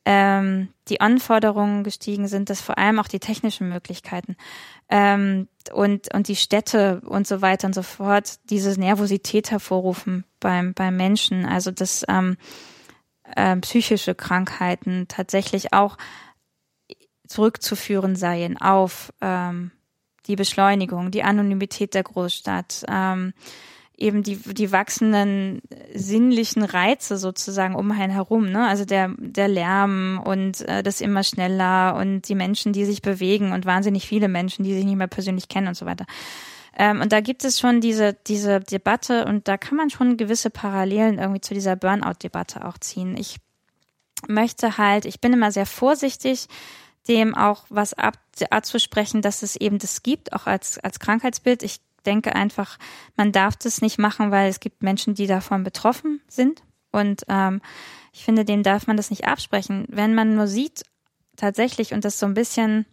ähm, die Anforderungen gestiegen sind, dass vor allem auch die technischen Möglichkeiten ähm, und, und die Städte und so weiter und so fort diese Nervosität hervorrufen beim, beim Menschen. Also dass ähm, ähm, psychische Krankheiten tatsächlich auch zurückzuführen seien auf ähm, die Beschleunigung, die Anonymität der Großstadt, ähm, eben die, die wachsenden sinnlichen Reize sozusagen um einen herum, ne? Also der, der Lärm und äh, das immer schneller und die Menschen, die sich bewegen und wahnsinnig viele Menschen, die sich nicht mehr persönlich kennen und so weiter. Ähm, und da gibt es schon diese, diese Debatte und da kann man schon gewisse Parallelen irgendwie zu dieser Burnout-Debatte auch ziehen. Ich möchte halt, ich bin immer sehr vorsichtig, dem auch was ab, abzusprechen, dass es eben das gibt, auch als, als Krankheitsbild. Ich denke einfach, man darf das nicht machen, weil es gibt Menschen, die davon betroffen sind. Und ähm, ich finde, denen darf man das nicht absprechen. Wenn man nur sieht, tatsächlich, und das so ein bisschen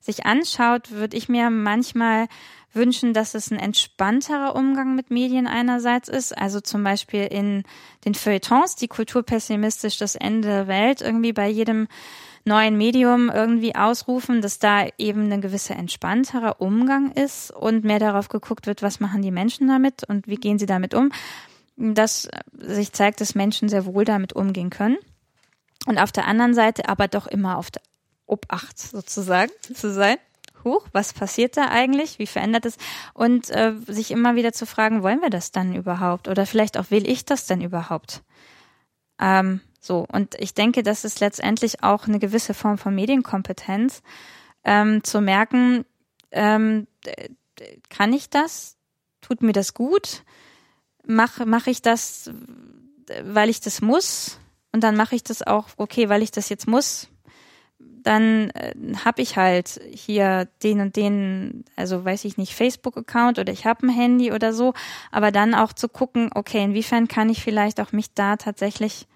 sich anschaut, würde ich mir manchmal wünschen, dass es ein entspannterer Umgang mit Medien einerseits ist. Also zum Beispiel in den Feuilletons, die kulturpessimistisch das Ende der Welt irgendwie bei jedem neuen Medium irgendwie ausrufen, dass da eben ein gewisser entspannterer Umgang ist und mehr darauf geguckt wird, was machen die Menschen damit und wie gehen sie damit um. Dass sich zeigt, dass Menschen sehr wohl damit umgehen können. Und auf der anderen Seite aber doch immer auf der Obacht sozusagen zu sein. Huch, was passiert da eigentlich? Wie verändert es? Und äh, sich immer wieder zu fragen, wollen wir das dann überhaupt? Oder vielleicht auch, will ich das denn überhaupt? Ähm, so, und ich denke, das ist letztendlich auch eine gewisse Form von Medienkompetenz, ähm, zu merken, ähm, kann ich das? Tut mir das gut? Mache mach ich das, weil ich das muss? und dann mache ich das auch, okay, weil ich das jetzt muss, dann äh, habe ich halt hier den und den, also weiß ich nicht, Facebook-Account oder ich habe ein Handy oder so, aber dann auch zu gucken, okay, inwiefern kann ich vielleicht auch mich da tatsächlich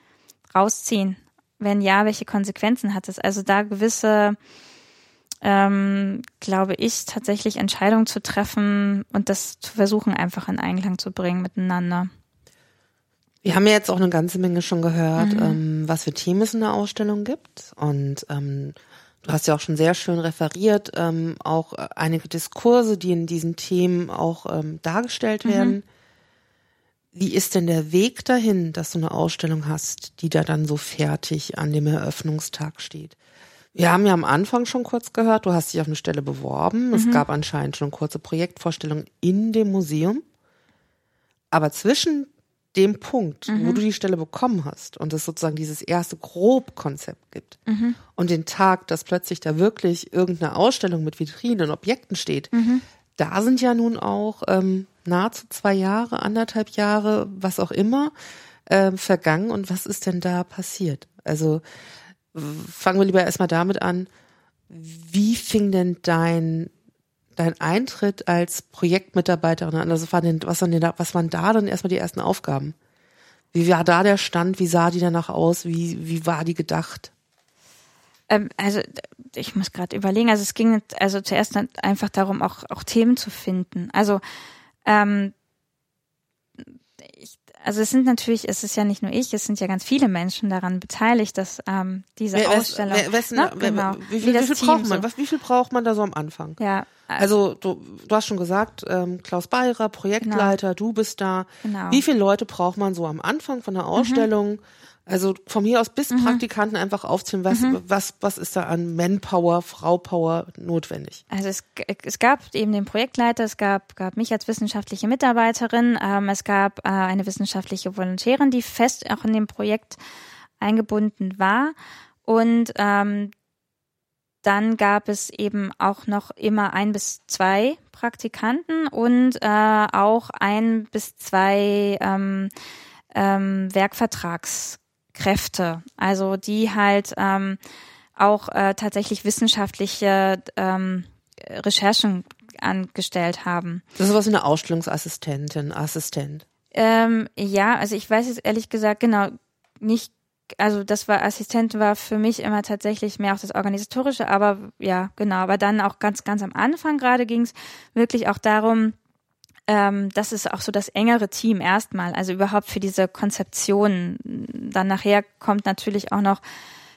rausziehen? Wenn ja, welche Konsequenzen hat es? Also da gewisse, ähm, glaube ich, tatsächlich Entscheidungen zu treffen und das zu versuchen, einfach in Einklang zu bringen miteinander. Wir haben ja jetzt auch eine ganze Menge schon gehört, mhm. ähm, was für Themen es in der Ausstellung gibt. Und ähm, du hast ja auch schon sehr schön referiert, ähm, auch einige Diskurse, die in diesen Themen auch ähm, dargestellt mhm. Wie ist denn der Weg dahin, dass du eine Ausstellung hast, die da dann so fertig an dem Eröffnungstag steht? Wir haben ja am Anfang schon kurz gehört, du hast dich auf eine Stelle beworben. Mhm. Es gab anscheinend schon kurze Projektvorstellungen in dem Museum. Aber zwischen dem Punkt, mhm. wo du die Stelle bekommen hast und es sozusagen dieses erste Grobkonzept gibt mhm. und den Tag, dass plötzlich da wirklich irgendeine Ausstellung mit Vitrinen und Objekten steht, mhm. da sind ja nun auch ähm, nahezu zwei Jahre, anderthalb Jahre, was auch immer, ähm, vergangen und was ist denn da passiert? Also fangen wir lieber erstmal damit an, wie fing denn dein dein Eintritt als Projektmitarbeiterin an? Also was waren, denn, was, waren denn da, was waren da dann erstmal die ersten Aufgaben? Wie war da der Stand? Wie sah die danach aus? Wie, wie war die gedacht? Ähm, also ich muss gerade überlegen. Also es ging also zuerst einfach darum, auch, auch Themen zu finden. Also ähm, ich, also es sind natürlich, es ist ja nicht nur ich, es sind ja ganz viele Menschen daran beteiligt, dass ähm, diese wer, Ausstellung. Wer, wessen, ne? genau, wie, viel, wie, viel braucht man? So. Was, wie viel braucht man da so am Anfang? Ja. Also du, du hast schon gesagt, ähm, Klaus Beirer, Projektleiter, genau. du bist da. Genau. Wie viele Leute braucht man so am Anfang von der mhm. Ausstellung? Mhm. Also von mir aus bis mhm. Praktikanten einfach aufzählen, was, mhm. was, was ist da an Manpower, Fraupower notwendig? Also es, es gab eben den Projektleiter, es gab, gab mich als wissenschaftliche Mitarbeiterin, ähm, es gab äh, eine wissenschaftliche Volontärin, die fest auch in dem Projekt eingebunden war. Und ähm, dann gab es eben auch noch immer ein bis zwei Praktikanten und äh, auch ein bis zwei ähm, ähm, Werkvertragskräfte, also die halt ähm, auch äh, tatsächlich wissenschaftliche ähm, Recherchen angestellt haben. Das ist was wie eine Ausstellungsassistentin, Assistent. Ähm, ja, also ich weiß jetzt ehrlich gesagt genau nicht also das war Assistent war für mich immer tatsächlich mehr auch das organisatorische, aber ja genau. Aber dann auch ganz ganz am Anfang gerade ging es wirklich auch darum, ähm, das ist auch so das engere Team erstmal, also überhaupt für diese Konzeption. Dann nachher kommt natürlich auch noch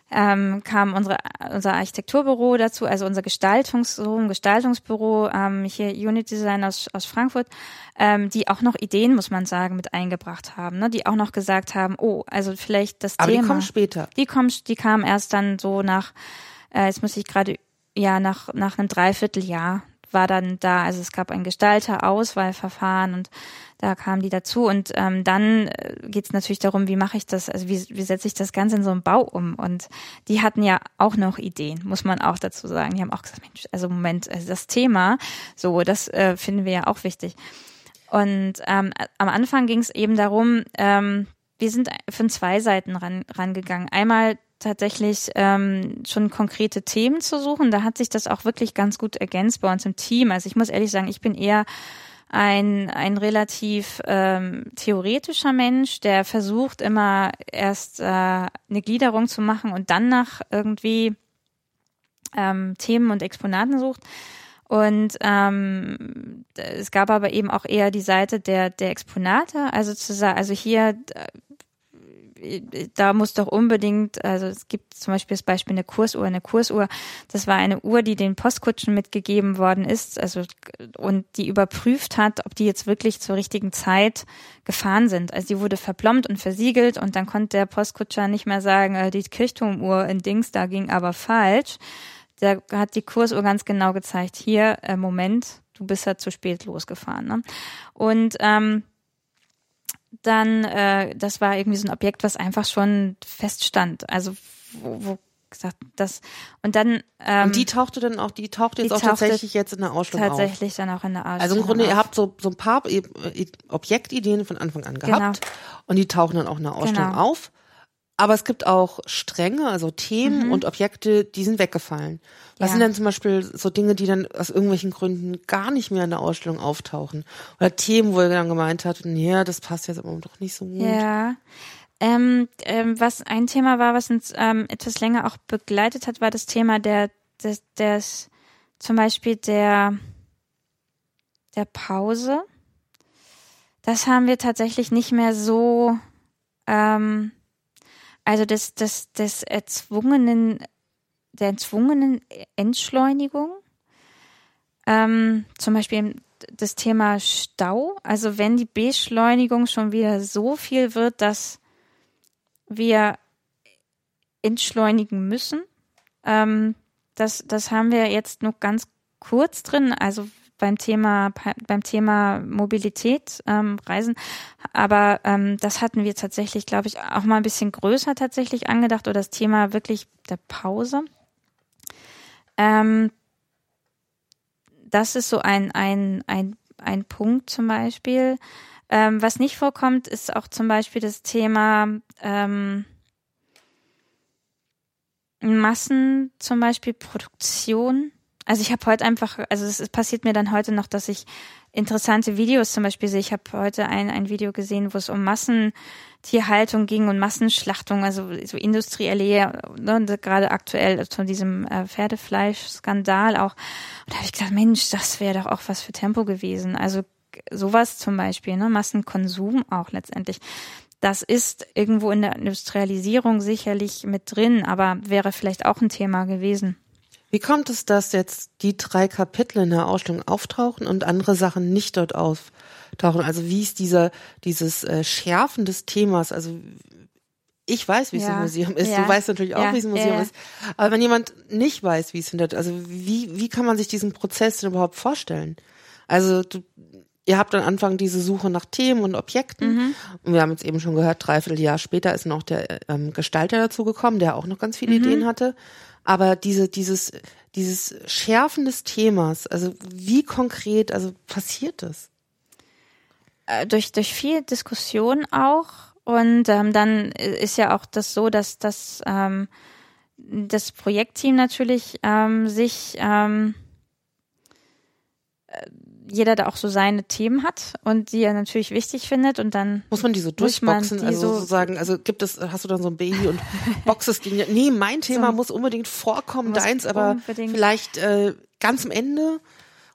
ähm, kam unsere, unser Architekturbüro dazu, also unser Gestaltungs Gestaltungsbüro, ähm, hier Unit Design aus, aus Frankfurt, ähm, die auch noch Ideen, muss man sagen, mit eingebracht haben, ne? die auch noch gesagt haben, oh, also vielleicht das Aber Thema. die kommen später. Die kommen, die kamen erst dann so nach, äh, jetzt muss ich gerade, ja, nach, nach einem Dreivierteljahr war dann da, also es gab ein Gestalter-Auswahlverfahren und da kamen die dazu. Und ähm, dann äh, geht es natürlich darum, wie mache ich das, also wie, wie setze ich das Ganze in so einen Bau um? Und die hatten ja auch noch Ideen, muss man auch dazu sagen. Die haben auch gesagt, Mensch, also Moment, also das Thema, so, das äh, finden wir ja auch wichtig. Und ähm, am Anfang ging es eben darum, ähm, wir sind von zwei Seiten ran, rangegangen. Einmal tatsächlich ähm, schon konkrete Themen zu suchen. Da hat sich das auch wirklich ganz gut ergänzt bei uns im Team. Also ich muss ehrlich sagen, ich bin eher ein, ein relativ ähm, theoretischer Mensch, der versucht immer erst äh, eine Gliederung zu machen und dann nach irgendwie ähm, Themen und Exponaten sucht. Und ähm, es gab aber eben auch eher die Seite der, der Exponate, also zu sagen, also hier da muss doch unbedingt, also es gibt zum Beispiel das Beispiel eine Kursuhr. Eine Kursuhr, das war eine Uhr, die den Postkutschen mitgegeben worden ist, also und die überprüft hat, ob die jetzt wirklich zur richtigen Zeit gefahren sind. Also die wurde verplombt und versiegelt und dann konnte der Postkutscher nicht mehr sagen, äh, die Kirchturmuhr in Dings, da ging aber falsch. Der hat die Kursuhr ganz genau gezeigt, hier, äh, Moment, du bist ja zu spät losgefahren. Ne? Und ähm, dann, äh, das war irgendwie so ein Objekt, was einfach schon feststand. Also wo, wo gesagt, das und dann ähm, und die tauchte dann auch, die taucht jetzt die auch tatsächlich jetzt in der Ausstellung tatsächlich auf. dann auch in der Ausstellung. Also im Grunde, auf. ihr habt so so ein paar Objektideen von Anfang an gehabt genau. und die tauchen dann auch in der Ausstellung genau. auf. Aber es gibt auch Stränge, also Themen Mhm. und Objekte, die sind weggefallen. Was Ja. sind denn zum Beispiel so Dinge, die dann aus irgendwelchen Gründen gar nicht mehr in der Ausstellung auftauchen? Oder Themen, wo er dann gemeint hat, nee, das passt jetzt aber doch nicht so gut. Ja. Ähm, ähm, was ein Thema war, was uns ähm, etwas länger auch begleitet hat, war das Thema der, des, des zum Beispiel der, der Pause. Das haben wir tatsächlich nicht mehr so, ähm, also des, des, des erzwungenen, der erzwungenen Entschleunigung. Ähm, zum Beispiel das Thema Stau. Also wenn die Beschleunigung schon wieder so viel wird, dass wir entschleunigen müssen. Ähm, das, das haben wir jetzt noch ganz kurz drin, also beim Thema beim Thema Mobilität, ähm, Reisen. Aber ähm, das hatten wir tatsächlich, glaube ich, auch mal ein bisschen größer tatsächlich angedacht oder das Thema wirklich der Pause. Ähm, das ist so ein, ein, ein, ein Punkt zum Beispiel. Ähm, was nicht vorkommt, ist auch zum Beispiel das Thema ähm, Massen, zum Beispiel Produktion. Also ich habe heute einfach, also es, passiert mir dann heute noch, dass ich interessante Videos zum Beispiel sehe. Ich habe heute ein, ein Video gesehen, wo es um Massentierhaltung ging und Massenschlachtung, also so industrielle, ne, gerade aktuell von diesem äh, Pferdefleisch-Skandal auch. Und da habe ich gedacht, Mensch, das wäre doch auch was für Tempo gewesen. Also sowas zum Beispiel, ne, Massenkonsum auch letztendlich. Das ist irgendwo in der Industrialisierung sicherlich mit drin, aber wäre vielleicht auch ein Thema gewesen. Wie kommt es, dass jetzt die drei Kapitel in der Ausstellung auftauchen und andere Sachen nicht dort auftauchen? Also wie ist dieser, dieses äh, Schärfen des Themas? Also ich weiß, wie es Ja, im Museum ist. ja, Du weißt natürlich auch, ja, wie es im Museum ist. Aber wenn jemand nicht weiß, wie es hinter, also wie, wie kann man sich diesen Prozess denn überhaupt vorstellen? Also du, ihr habt am Anfang diese Suche nach Themen und Objekten. Mhm. Und wir haben jetzt eben schon gehört, dreiviertel Jahr später ist noch der ähm, Gestalter dazu gekommen, der auch noch ganz viele Mhm. Ideen hatte. Aber diese, dieses, dieses Schärfen des Themas, also wie konkret, also passiert das? äh, durch, durch viel Diskussion auch. Und ähm, dann ist ja auch das so, dass das, ähm, das Projektteam natürlich ähm, sich ähm, äh, jeder da auch so seine Themen hat und die er natürlich wichtig findet und dann Muss man die so durchboxen? die also so- sozusagen, also gibt es, hast du dann so ein Baby und *laughs* box es gegen, nee, mein Thema muss unbedingt vorkommen, deins, aber vielleicht äh, ganz am Ende?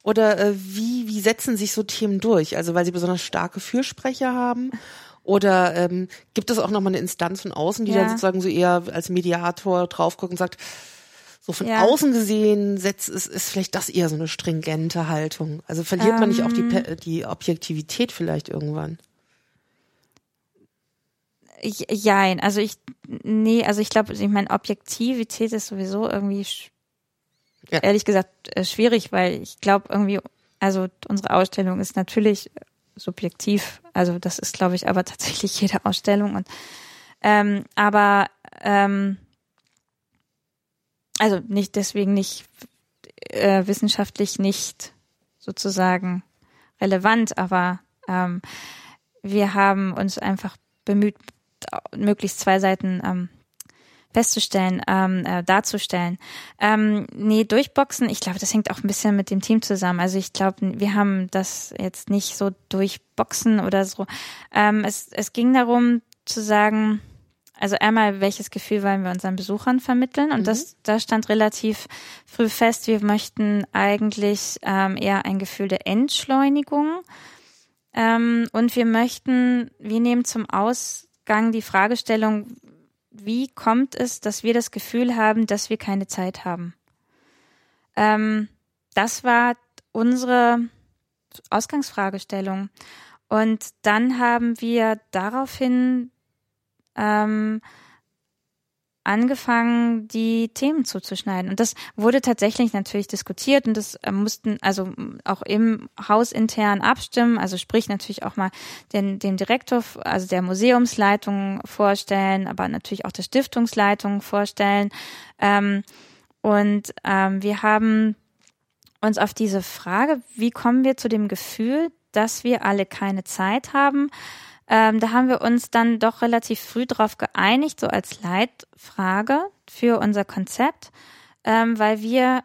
Oder äh, wie, wie setzen sich so Themen durch? Also weil sie besonders starke Fürsprecher haben? Oder ähm, gibt es auch nochmal eine Instanz von außen, die Ja. dann sozusagen so eher als Mediator drauf guckt und sagt, so von Ja. außen gesehen setzt, ist, ist vielleicht das eher so eine stringente Haltung. Also verliert man nicht auch die, Ähm. Die Objektivität vielleicht irgendwann? Ich- Jein, also ich, nee, also ich glaube, ich meine, Objektivität ist sowieso irgendwie, Ja. ehrlich gesagt, äh, schwierig, weil ich glaube irgendwie, also unsere Ausstellung ist natürlich subjektiv, also das ist, glaube ich, aber tatsächlich jede Ausstellung und, ähm, aber, ähm, also nicht deswegen nicht äh, wissenschaftlich nicht sozusagen relevant, aber ähm, wir haben uns einfach bemüht, möglichst zwei Seiten ähm, festzustellen, ähm, äh, darzustellen. Ähm, nee, durchboxen, ich glaube, das hängt auch ein bisschen mit dem Team zusammen. Also ich glaube, wir haben das jetzt nicht so durchboxen oder so. Ähm, es, es ging darum zu sagen, also einmal, welches Gefühl wollen wir unseren Besuchern vermitteln? Und das, da stand relativ früh fest, wir möchten eigentlich ähm, eher ein Gefühl der Entschleunigung. Ähm, und wir möchten, wir nehmen zum Ausgang die Fragestellung, wie kommt es, dass wir das Gefühl haben, dass wir keine Zeit haben? Ähm, das war unsere Ausgangsfragestellung. Und dann haben wir daraufhin ähm, angefangen, die Themen zuzuschneiden. Und das wurde tatsächlich natürlich diskutiert und das äh, mussten also auch im Haus intern abstimmen, also sprich natürlich auch mal den, dem Direktor, also der Museumsleitung vorstellen, aber natürlich auch der Stiftungsleitung vorstellen. Ähm, und ähm, wir haben uns auf diese Frage, wie kommen wir zu dem Gefühl, dass wir alle keine Zeit haben, Ähm, da haben wir uns dann doch relativ früh drauf geeinigt, so als Leitfrage für unser Konzept, ähm, weil wir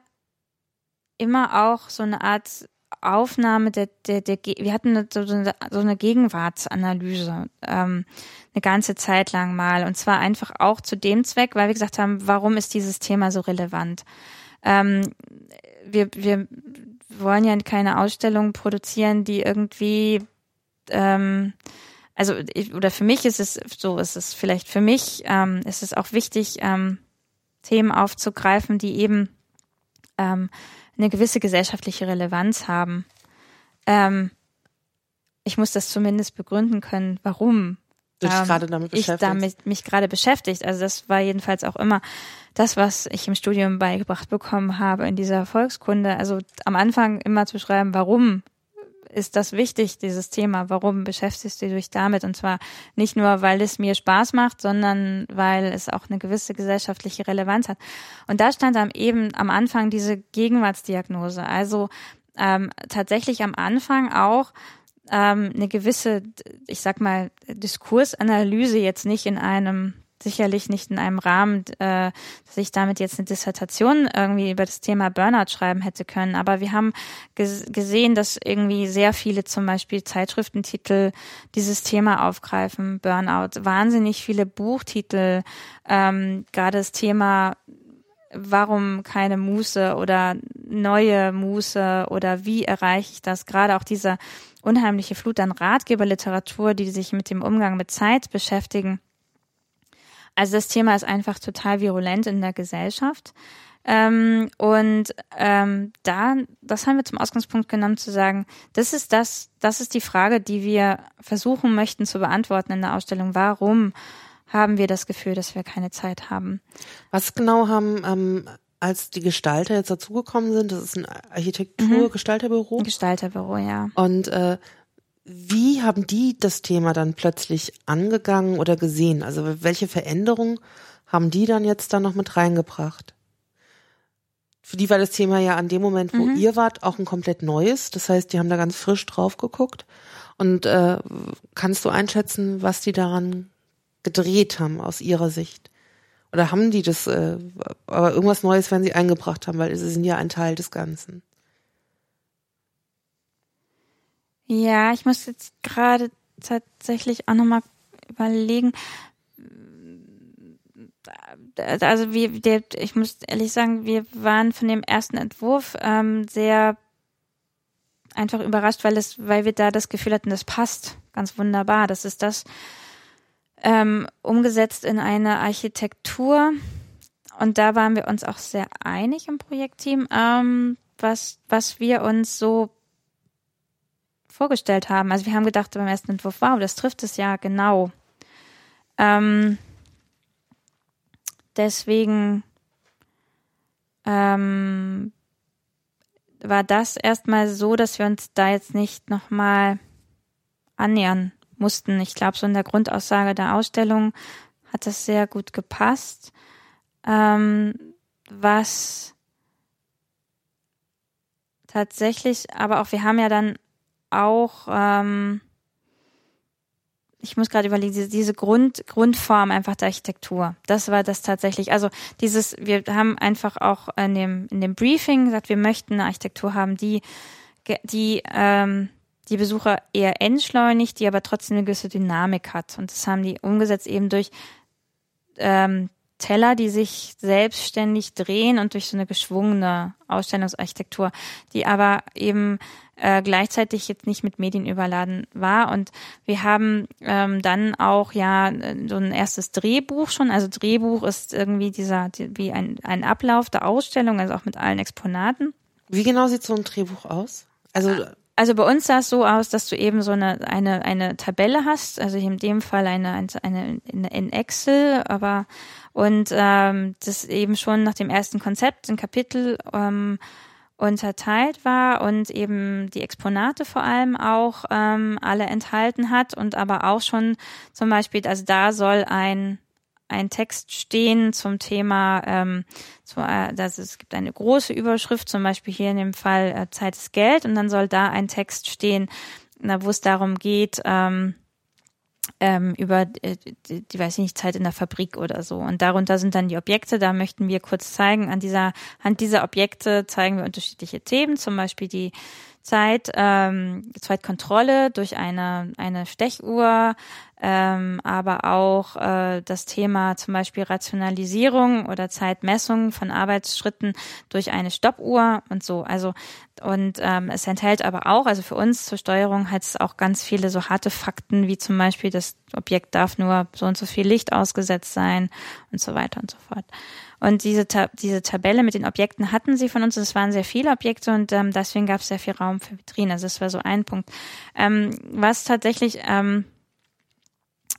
immer auch so eine Art Aufnahme der, der, der wir hatten so eine, so eine Gegenwartsanalyse ähm, eine ganze Zeit lang mal und zwar einfach auch zu dem Zweck, weil wir gesagt haben, warum ist dieses Thema so relevant? Ähm, wir, wir wollen ja keine Ausstellung produzieren, die irgendwie ähm, also ich, oder für mich ist es so, ist es vielleicht für mich ähm, ist es auch wichtig, ähm, Themen aufzugreifen, die eben ähm, eine gewisse gesellschaftliche Relevanz haben. Ähm, ich muss das zumindest begründen können, warum du dich ähm, gerade damit ich damit mich gerade beschäftigt. Also das war jedenfalls auch immer das, was ich im Studium beigebracht bekommen habe in dieser Volkskunde. Also am Anfang immer zu schreiben, warum ist das wichtig, dieses Thema? Warum beschäftigst du dich damit? Und zwar nicht nur, weil es mir Spaß macht, sondern weil es auch eine gewisse gesellschaftliche Relevanz hat. Und da stand dann eben am Anfang diese Gegenwartsdiagnose. Also ähm, tatsächlich am Anfang auch ähm, eine gewisse, ich sag mal, Diskursanalyse jetzt nicht in einem sicherlich nicht in einem Rahmen, äh, dass ich damit jetzt eine Dissertation irgendwie über das Thema Burnout schreiben hätte können. Aber wir haben ges gesehen, dass irgendwie sehr viele zum Beispiel Zeitschriftentitel dieses Thema aufgreifen, Burnout. Wahnsinnig viele Buchtitel, ähm, gerade das Thema warum keine Muße oder neue Muße oder wie erreiche ich das? Gerade auch diese unheimliche Flut an Ratgeberliteratur, die sich mit dem Umgang mit Zeit beschäftigen also das Thema ist einfach total virulent in der Gesellschaft. Ähm, und ähm, da, das haben wir zum Ausgangspunkt genommen, zu sagen, das ist das, das ist die Frage, die wir versuchen möchten zu beantworten in der Ausstellung. Warum haben wir das Gefühl, dass wir keine Zeit haben? Was genau haben ähm, als die Gestalter jetzt dazugekommen sind, das ist ein Architektur-Gestalterbüro? Mhm. Gestalterbüro, ja. Und äh, wie haben die das Thema dann plötzlich angegangen oder gesehen? Also welche Veränderungen haben die dann jetzt da noch mit reingebracht? Für die war das Thema ja an dem Moment, wo mhm. ihr wart, auch ein komplett neues. Das heißt, die haben da ganz frisch drauf geguckt. Und äh, kannst du einschätzen, was die daran gedreht haben aus ihrer Sicht? Oder haben die das, äh, aber irgendwas Neues werden sie eingebracht haben, weil sie sind ja ein Teil des Ganzen. Ja, ich muss jetzt gerade tatsächlich auch nochmal überlegen. Also wir, der, ich muss ehrlich sagen, wir waren von dem ersten Entwurf ähm, sehr einfach überrascht, weil es, weil wir da das Gefühl hatten, das passt ganz wunderbar. Das ist das ähm, umgesetzt in eine Architektur. Und da waren wir uns auch sehr einig im Projektteam, ähm, was, was wir uns so vorgestellt haben. Also wir haben gedacht beim ersten Entwurf, wow, das trifft es ja genau. Ähm, deswegen ähm, war das erstmal so, dass wir uns da jetzt nicht nochmal annähern mussten. Ich glaube, so in der Grundaussage der Ausstellung hat das sehr gut gepasst. Ähm, was tatsächlich, aber auch wir haben ja dann auch, ähm, ich muss gerade überlegen, diese, diese Grund, Grundform einfach der Architektur. Das war das tatsächlich. Also dieses, wir haben einfach auch in dem, in dem Briefing gesagt, wir möchten eine Architektur haben, die, die, ähm, die Besucher eher entschleunigt, die aber trotzdem eine gewisse Dynamik hat. Und das haben die umgesetzt eben durch ähm, Teller, die sich selbstständig drehen und durch so eine geschwungene Ausstellungsarchitektur, die aber eben äh, gleichzeitig jetzt nicht mit Medien überladen war. Und wir haben ähm, dann auch ja so ein erstes Drehbuch schon. Also Drehbuch ist irgendwie dieser, die, wie ein, ein Ablauf der Ausstellung, also auch mit allen Exponaten. Wie genau sieht so ein Drehbuch aus? Also also bei uns sah es so aus, dass du eben so eine, eine, eine Tabelle hast, also in dem Fall eine, eine, eine in Excel, aber und ähm, das eben schon nach dem ersten Konzept ein Kapitel ähm, unterteilt war und eben die Exponate vor allem auch ähm, alle enthalten hat und aber auch schon zum Beispiel, also da soll ein ein Text stehen zum Thema, ähm, zu, äh, dass es gibt eine große Überschrift, zum Beispiel hier in dem Fall äh, Zeit ist Geld, und dann soll da ein Text stehen, na, wo es darum geht, ähm, ähm, über äh, die, die weiß ich nicht Zeit in der Fabrik oder so. Und darunter sind dann die Objekte. Da möchten wir kurz zeigen an dieser Hand dieser Objekte zeigen wir unterschiedliche Themen. Zum Beispiel die Zeit, ähm, Zeitkontrolle durch eine, eine Stechuhr, ähm, aber auch äh, das Thema zum Beispiel Rationalisierung oder Zeitmessung von Arbeitsschritten durch eine Stoppuhr und so. Also und ähm, es enthält aber auch, also für uns zur Steuerung hat es auch ganz viele so harte Fakten, wie zum Beispiel das Objekt darf nur so und so viel Licht ausgesetzt sein und so weiter und so fort. Und diese, Ta diese Tabelle mit den Objekten hatten sie von uns. Es waren sehr viele Objekte und ähm, deswegen gab es sehr viel Raum für Vitrinen. Also das war so ein Punkt. Ähm, was tatsächlich ähm,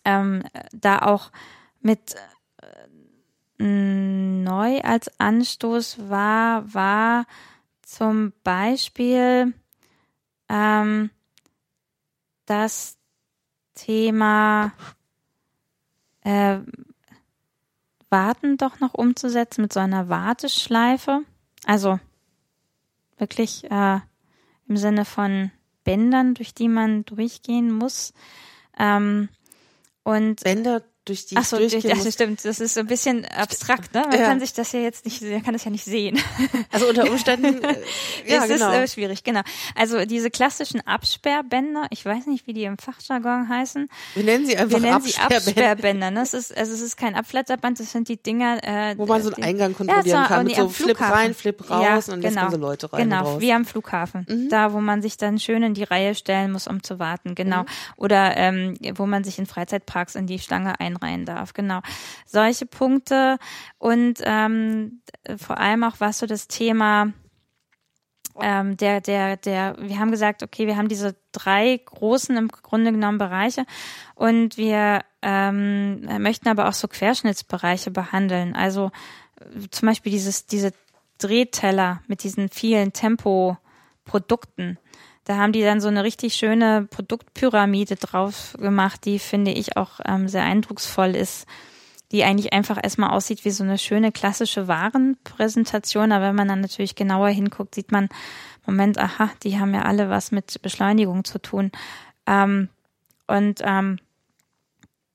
ähm, da auch mit äh, neu als Anstoß war, war zum Beispiel ähm, das Thema äh, Warten doch noch umzusetzen mit so einer Warteschleife. Also wirklich äh, im Sinne von Bändern, durch die man durchgehen muss. Ähm, und Bänder durch die Ach so, durch, das stimmt. Das ist so ein bisschen abstrakt, ne? Man ja. kann sich das ja jetzt nicht, man kann das ja nicht sehen. Also unter Umständen, *laughs* äh, ja, es genau. ist äh, schwierig, genau. Also diese klassischen Absperrbänder, ich weiß nicht, wie die im Fachjargon heißen. Wir nennen sie einfach Wir nennen Absperrbänder. sie Absperrbänder. Ne? Es ist, also es ist kein Abflatterband, das sind die Dinger, äh, wo man so einen Eingang kontrollieren ja, so, kann mit so Flip rein, Flip raus ja, und dann genau, so Leute rein. Genau, raus. wie am Flughafen, mhm. da wo man sich dann schön in die Reihe stellen muss, um zu warten, genau. Mhm. Oder ähm, wo man sich in Freizeitparks in die Schlange einreihen darf, genau genau. Solche Punkte und ähm, vor allem auch was so das Thema ähm, der, der, der, wir haben gesagt, okay, wir haben diese drei großen im Grunde genommen Bereiche und wir ähm, möchten aber auch so Querschnittsbereiche behandeln. Also äh, zum Beispiel dieses, diese Drehteller mit diesen vielen Tempo-Produkten. Da haben die dann so eine richtig schöne Produktpyramide drauf gemacht, die finde ich auch ähm, sehr eindrucksvoll ist, die eigentlich einfach erstmal aussieht wie so eine schöne klassische Warenpräsentation. Aber wenn man dann natürlich genauer hinguckt, sieht man, Moment, aha, die haben ja alle was mit Beschleunigung zu tun. Ähm, und ähm,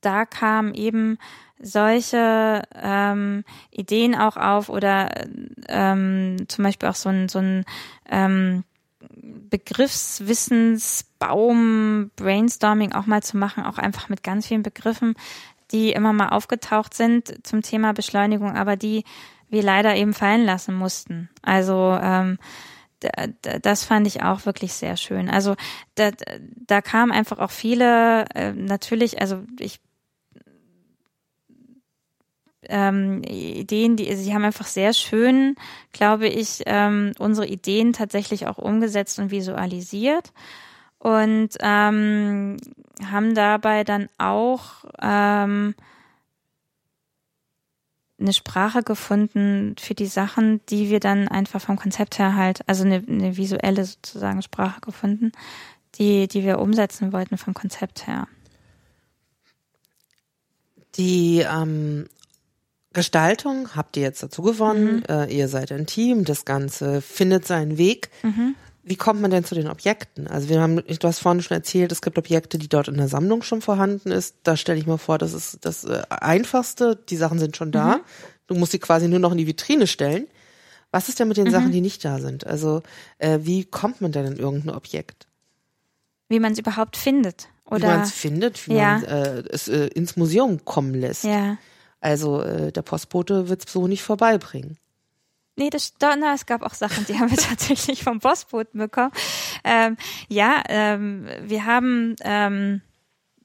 da kam eben solche ähm, Ideen auch auf oder ähm, zum Beispiel auch so ein, so ein ähm, Begriffswissensbaum, Brainstorming auch mal zu machen, auch einfach mit ganz vielen Begriffen, die immer mal aufgetaucht sind zum Thema Beschleunigung, aber die wir leider eben fallen lassen mussten. Also ähm, das fand ich auch wirklich sehr schön. Also da, da kamen einfach auch viele, äh, natürlich, also ich ähm, Ideen, die sie haben einfach sehr schön, glaube ich, ähm, unsere Ideen tatsächlich auch umgesetzt und visualisiert und ähm, haben dabei dann auch ähm, eine Sprache gefunden für die Sachen, die wir dann einfach vom Konzept her halt, also eine, eine visuelle sozusagen Sprache gefunden, die, die wir umsetzen wollten vom Konzept her. Die ähm, Gestaltung habt ihr jetzt dazu gewonnen. Mhm. Äh, ihr seid ein Team. Das Ganze findet seinen Weg. Mhm. Wie kommt man denn zu den Objekten? Also wir haben, du hast vorhin schon erzählt, es gibt Objekte, die dort in der Sammlung schon vorhanden ist. Da stelle ich mir vor, das ist das äh, Einfachste. Die Sachen sind schon da. Mhm. Du musst sie quasi nur noch in die Vitrine stellen. Was ist denn mit den mhm. Sachen, die nicht da sind? Also äh, wie kommt man denn in irgendein Objekt? Wie man es überhaupt findet. Oder? Wie man es findet, wie ja. man äh, es äh, ins Museum kommen lässt. Ja. Also äh, der Postbote wird es so nicht vorbeibringen. Nee, das, na, es gab auch Sachen, die *laughs* haben wir tatsächlich vom Postboten bekommen. Ähm, ja, ähm, wir haben ähm,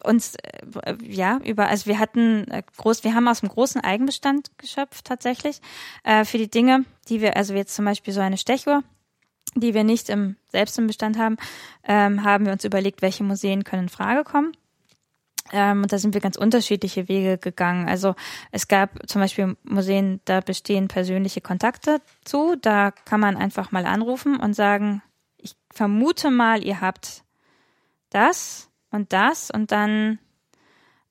uns äh, ja über, also wir hatten äh, groß, wir haben aus dem großen Eigenbestand geschöpft tatsächlich äh, für die Dinge, die wir, also jetzt zum Beispiel so eine Stechuhr, die wir nicht im selbst im Bestand haben, ähm, haben wir uns überlegt, welche Museen können in Frage kommen. Ähm, und da sind wir ganz unterschiedliche Wege gegangen. Also es gab zum Beispiel Museen, da bestehen persönliche Kontakte zu. Da kann man einfach mal anrufen und sagen, ich vermute mal, ihr habt das und das und dann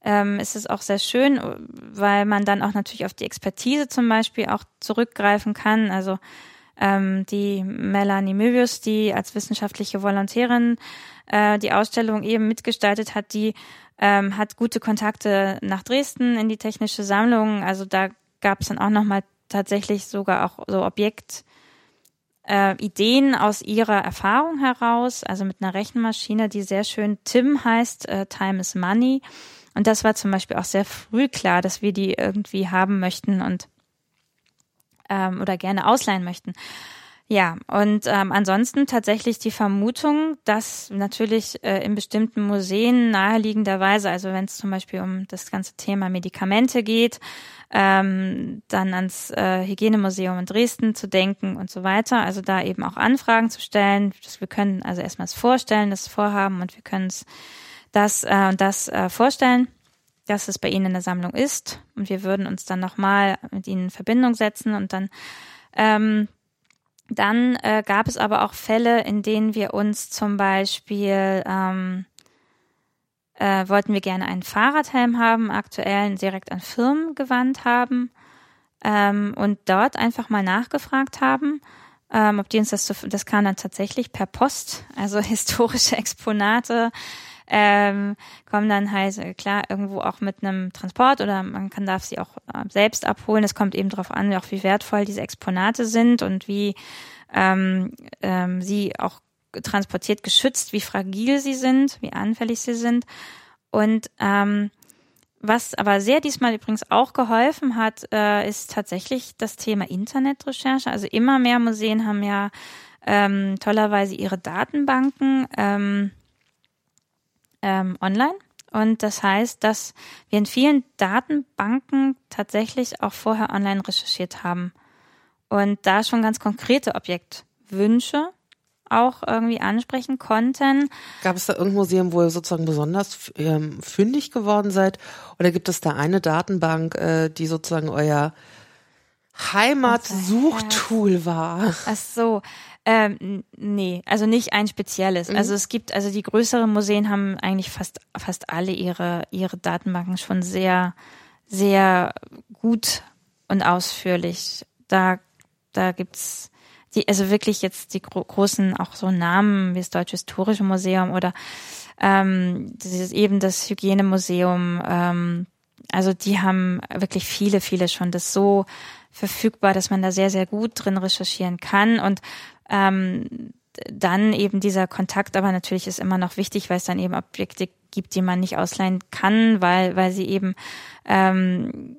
ähm, ist es auch sehr schön, weil man dann auch natürlich auf die Expertise zum Beispiel auch zurückgreifen kann. Also Ähm, die Melanie Möbius, die als wissenschaftliche Volontärin äh, die Ausstellung eben mitgestaltet hat, die ähm, hat gute Kontakte nach Dresden in die technische Sammlung. Also da gab es dann auch nochmal tatsächlich sogar auch so Objekt äh, Ideen aus ihrer Erfahrung heraus, also mit einer Rechenmaschine, die sehr schön Tim heißt, äh, Time is Money. Und das war zum Beispiel auch sehr früh klar, dass wir die irgendwie haben möchten und ähm, oder gerne ausleihen möchten. Ja, und ähm, ansonsten tatsächlich die Vermutung, dass natürlich äh, in bestimmten Museen naheliegenderweise, also wenn es zum Beispiel um das ganze Thema Medikamente geht, ähm, dann ans äh, Hygienemuseum in Dresden zu denken und so weiter, also da eben auch Anfragen zu stellen. Dass wir können also erstmal vorstellen, das Vorhaben und wir können es das äh, und das äh, vorstellen dass es bei Ihnen in der Sammlung ist und wir würden uns dann nochmal mit Ihnen in Verbindung setzen und dann ähm, dann äh, gab es aber auch Fälle, in denen wir uns zum Beispiel ähm, äh, wollten wir gerne einen Fahrradhelm haben, aktuell direkt an Firmen gewandt haben ähm, und dort einfach mal nachgefragt haben, ähm, ob die uns das, das kam dann tatsächlich per Post, also *laughs* historische Exponate ähm, kommen dann halt äh, klar irgendwo auch mit einem Transport oder man kann darf sie auch äh, selbst abholen. Es kommt eben darauf an, auch wie wertvoll diese Exponate sind und wie ähm, ähm, sie auch transportiert geschützt, wie fragil sie sind, wie anfällig sie sind. Und ähm, was aber sehr diesmal übrigens auch geholfen hat, äh, ist tatsächlich das Thema Internetrecherche. Also immer mehr Museen haben ja ähm, tollerweise ihre Datenbanken ähm, ähm, online. Und das heißt, dass wir in vielen Datenbanken tatsächlich auch vorher online recherchiert haben und da schon ganz konkrete Objektwünsche auch irgendwie ansprechen konnten. Gab es da irgendein Museum, wo ihr sozusagen besonders ähm, fündig geworden seid? Oder gibt es da eine Datenbank, äh, die sozusagen euer Heimatsuchtool war? Ach so, ähm, nee, also nicht ein spezielles. Mhm. Also es gibt, also die größeren Museen haben eigentlich fast, fast alle ihre, ihre Datenbanken schon sehr, sehr gut und ausführlich. Da, da gibt's die, also wirklich jetzt die gro großen auch so Namen wie das Deutsche Historische Museum oder ähm, dieses, eben das Hygienemuseum. Ähm, also die haben wirklich viele, viele schon das so verfügbar, dass man da sehr, sehr gut drin recherchieren kann. Und ähm, dann eben dieser Kontakt, aber natürlich ist immer noch wichtig, weil es dann eben Objekte gibt, die man nicht ausleihen kann, weil, weil sie eben ähm,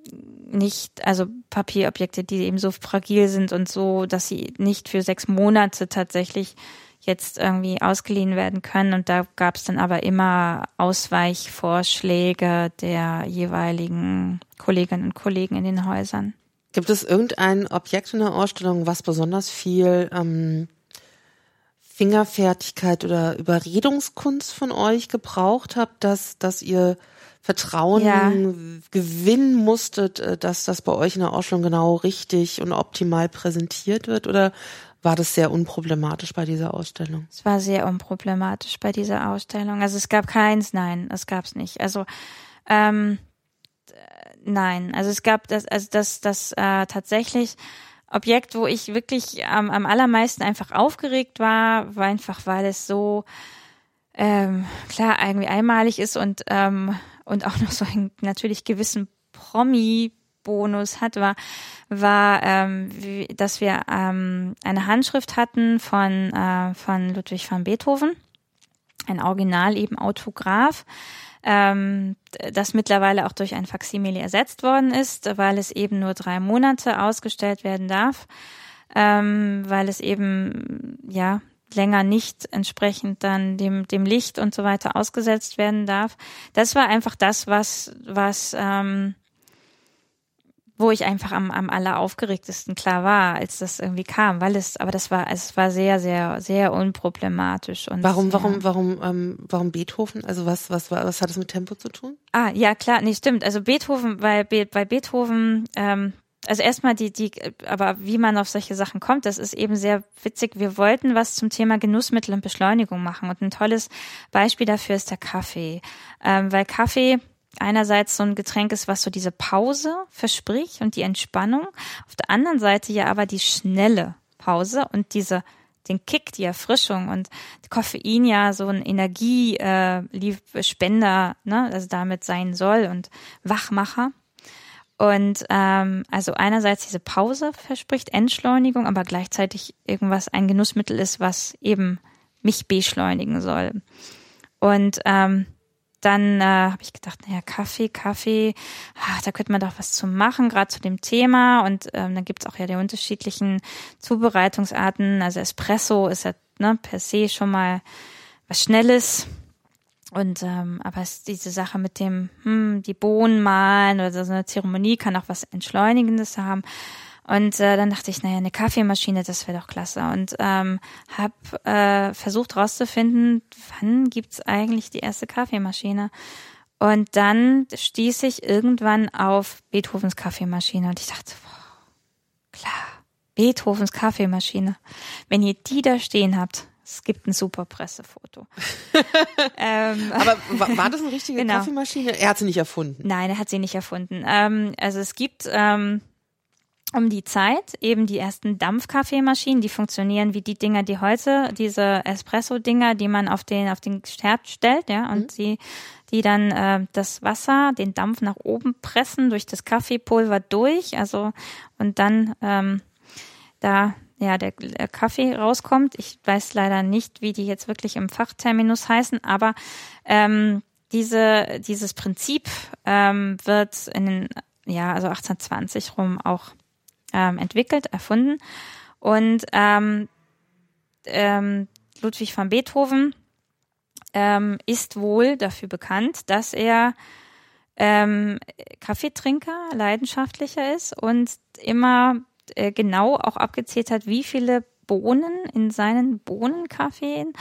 nicht, also Papierobjekte, die eben so fragil sind und so, dass sie nicht für sechs Monate tatsächlich jetzt irgendwie ausgeliehen werden können. Und da gab es dann aber immer Ausweichvorschläge der jeweiligen Kolleginnen und Kollegen in den Häusern. Gibt es irgendein Objekt in der Ausstellung, was besonders viel ähm, Fingerfertigkeit oder Überredungskunst von euch gebraucht habt, dass, dass ihr Vertrauen ja. gewinnen musstet, äh, dass das bei euch in der Ausstellung genau richtig und optimal präsentiert wird? Oder war das sehr unproblematisch bei dieser Ausstellung? Es war sehr unproblematisch bei dieser Ausstellung. Also es gab keins, nein, es gab es nicht. Also ähm, Nein, also es gab das, also das, das äh, tatsächlich Objekt, wo ich wirklich ähm, am allermeisten einfach aufgeregt war, war einfach, weil es so ähm, klar irgendwie einmalig ist und ähm, und auch noch so einen natürlich gewissen Promi-Bonus hat, war, war ähm, wie, dass wir ähm, eine Handschrift hatten von äh, von Ludwig van Beethoven, ein Original eben Autograph. Ähm, das mittlerweile auch durch ein Faksimile ersetzt worden ist, weil es eben nur drei Monate ausgestellt werden darf, ähm, weil es eben ja länger nicht entsprechend dann dem dem Licht und so weiter ausgesetzt werden darf. Das war einfach das, was was ähm, wo ich einfach am, am alleraufgeregtesten klar war, als das irgendwie kam, weil es, aber das war, es war sehr, sehr, sehr unproblematisch und. Warum, warum, warum, ähm, warum Beethoven? Also was, was war, was hat das mit Tempo zu tun? Ah, ja, klar, nee, stimmt. Also Beethoven, weil bei Beethoven, ähm, also erstmal die, die, aber wie man auf solche Sachen kommt, das ist eben sehr witzig. Wir wollten was zum Thema Genussmittel und Beschleunigung machen und ein tolles Beispiel dafür ist der Kaffee, ähm, weil Kaffee einerseits so ein Getränk ist, was so diese Pause verspricht und die Entspannung, auf der anderen Seite ja aber die schnelle Pause und diese den Kick, die Erfrischung und Koffein ja so ein Energiespender, äh, ne, also damit sein soll und Wachmacher. Und ähm, also einerseits diese Pause verspricht Entschleunigung, aber gleichzeitig irgendwas ein Genussmittel ist, was eben mich beschleunigen soll. Und ähm, dann äh, habe ich gedacht, naja, Kaffee, Kaffee, ach, da könnte man doch was zu machen, gerade zu dem Thema. Und ähm, dann gibt's auch ja die unterschiedlichen Zubereitungsarten. Also Espresso ist ja ne, per se schon mal was Schnelles. Und ähm, aber es, diese Sache mit dem, hm, die Bohnen malen oder so eine Zeremonie kann auch was Entschleunigendes haben. Und äh, dann dachte ich, naja, eine Kaffeemaschine, das wäre doch klasse. Und ähm, habe äh, versucht rauszufinden, wann gibt's eigentlich die erste Kaffeemaschine. Und dann stieß ich irgendwann auf Beethovens Kaffeemaschine und ich dachte, boah, klar, Beethovens Kaffeemaschine. Wenn ihr die da stehen habt, es gibt ein super Pressefoto. *laughs* ähm, Aber war, das eine *laughs* richtige genau. Kaffeemaschine? Er hat sie nicht erfunden. Nein, er hat sie nicht erfunden. Ähm, also es gibt ähm, um die Zeit eben die ersten Dampfkaffeemaschinen, die funktionieren wie die Dinger, die heute, diese Espresso-Dinger, die man auf den, auf den Herd stellt, ja, und mhm. die, die dann äh, das Wasser, den Dampf nach oben pressen, durch das Kaffeepulver durch, also und dann ähm, da ja der Kaffee rauskommt. Ich weiß leider nicht, wie die jetzt wirklich im Fachterminus heißen, aber ähm, diese, dieses Prinzip ähm, wird in den ja, also 1820 rum auch ähm, entwickelt, erfunden. Und ähm, ähm, Ludwig van Beethoven ähm, ist wohl dafür bekannt, dass er ähm, Kaffeetrinker, leidenschaftlicher ist und immer äh, genau auch abgezählt hat, wie viele Bohnen in seinen Bohnenkaffeen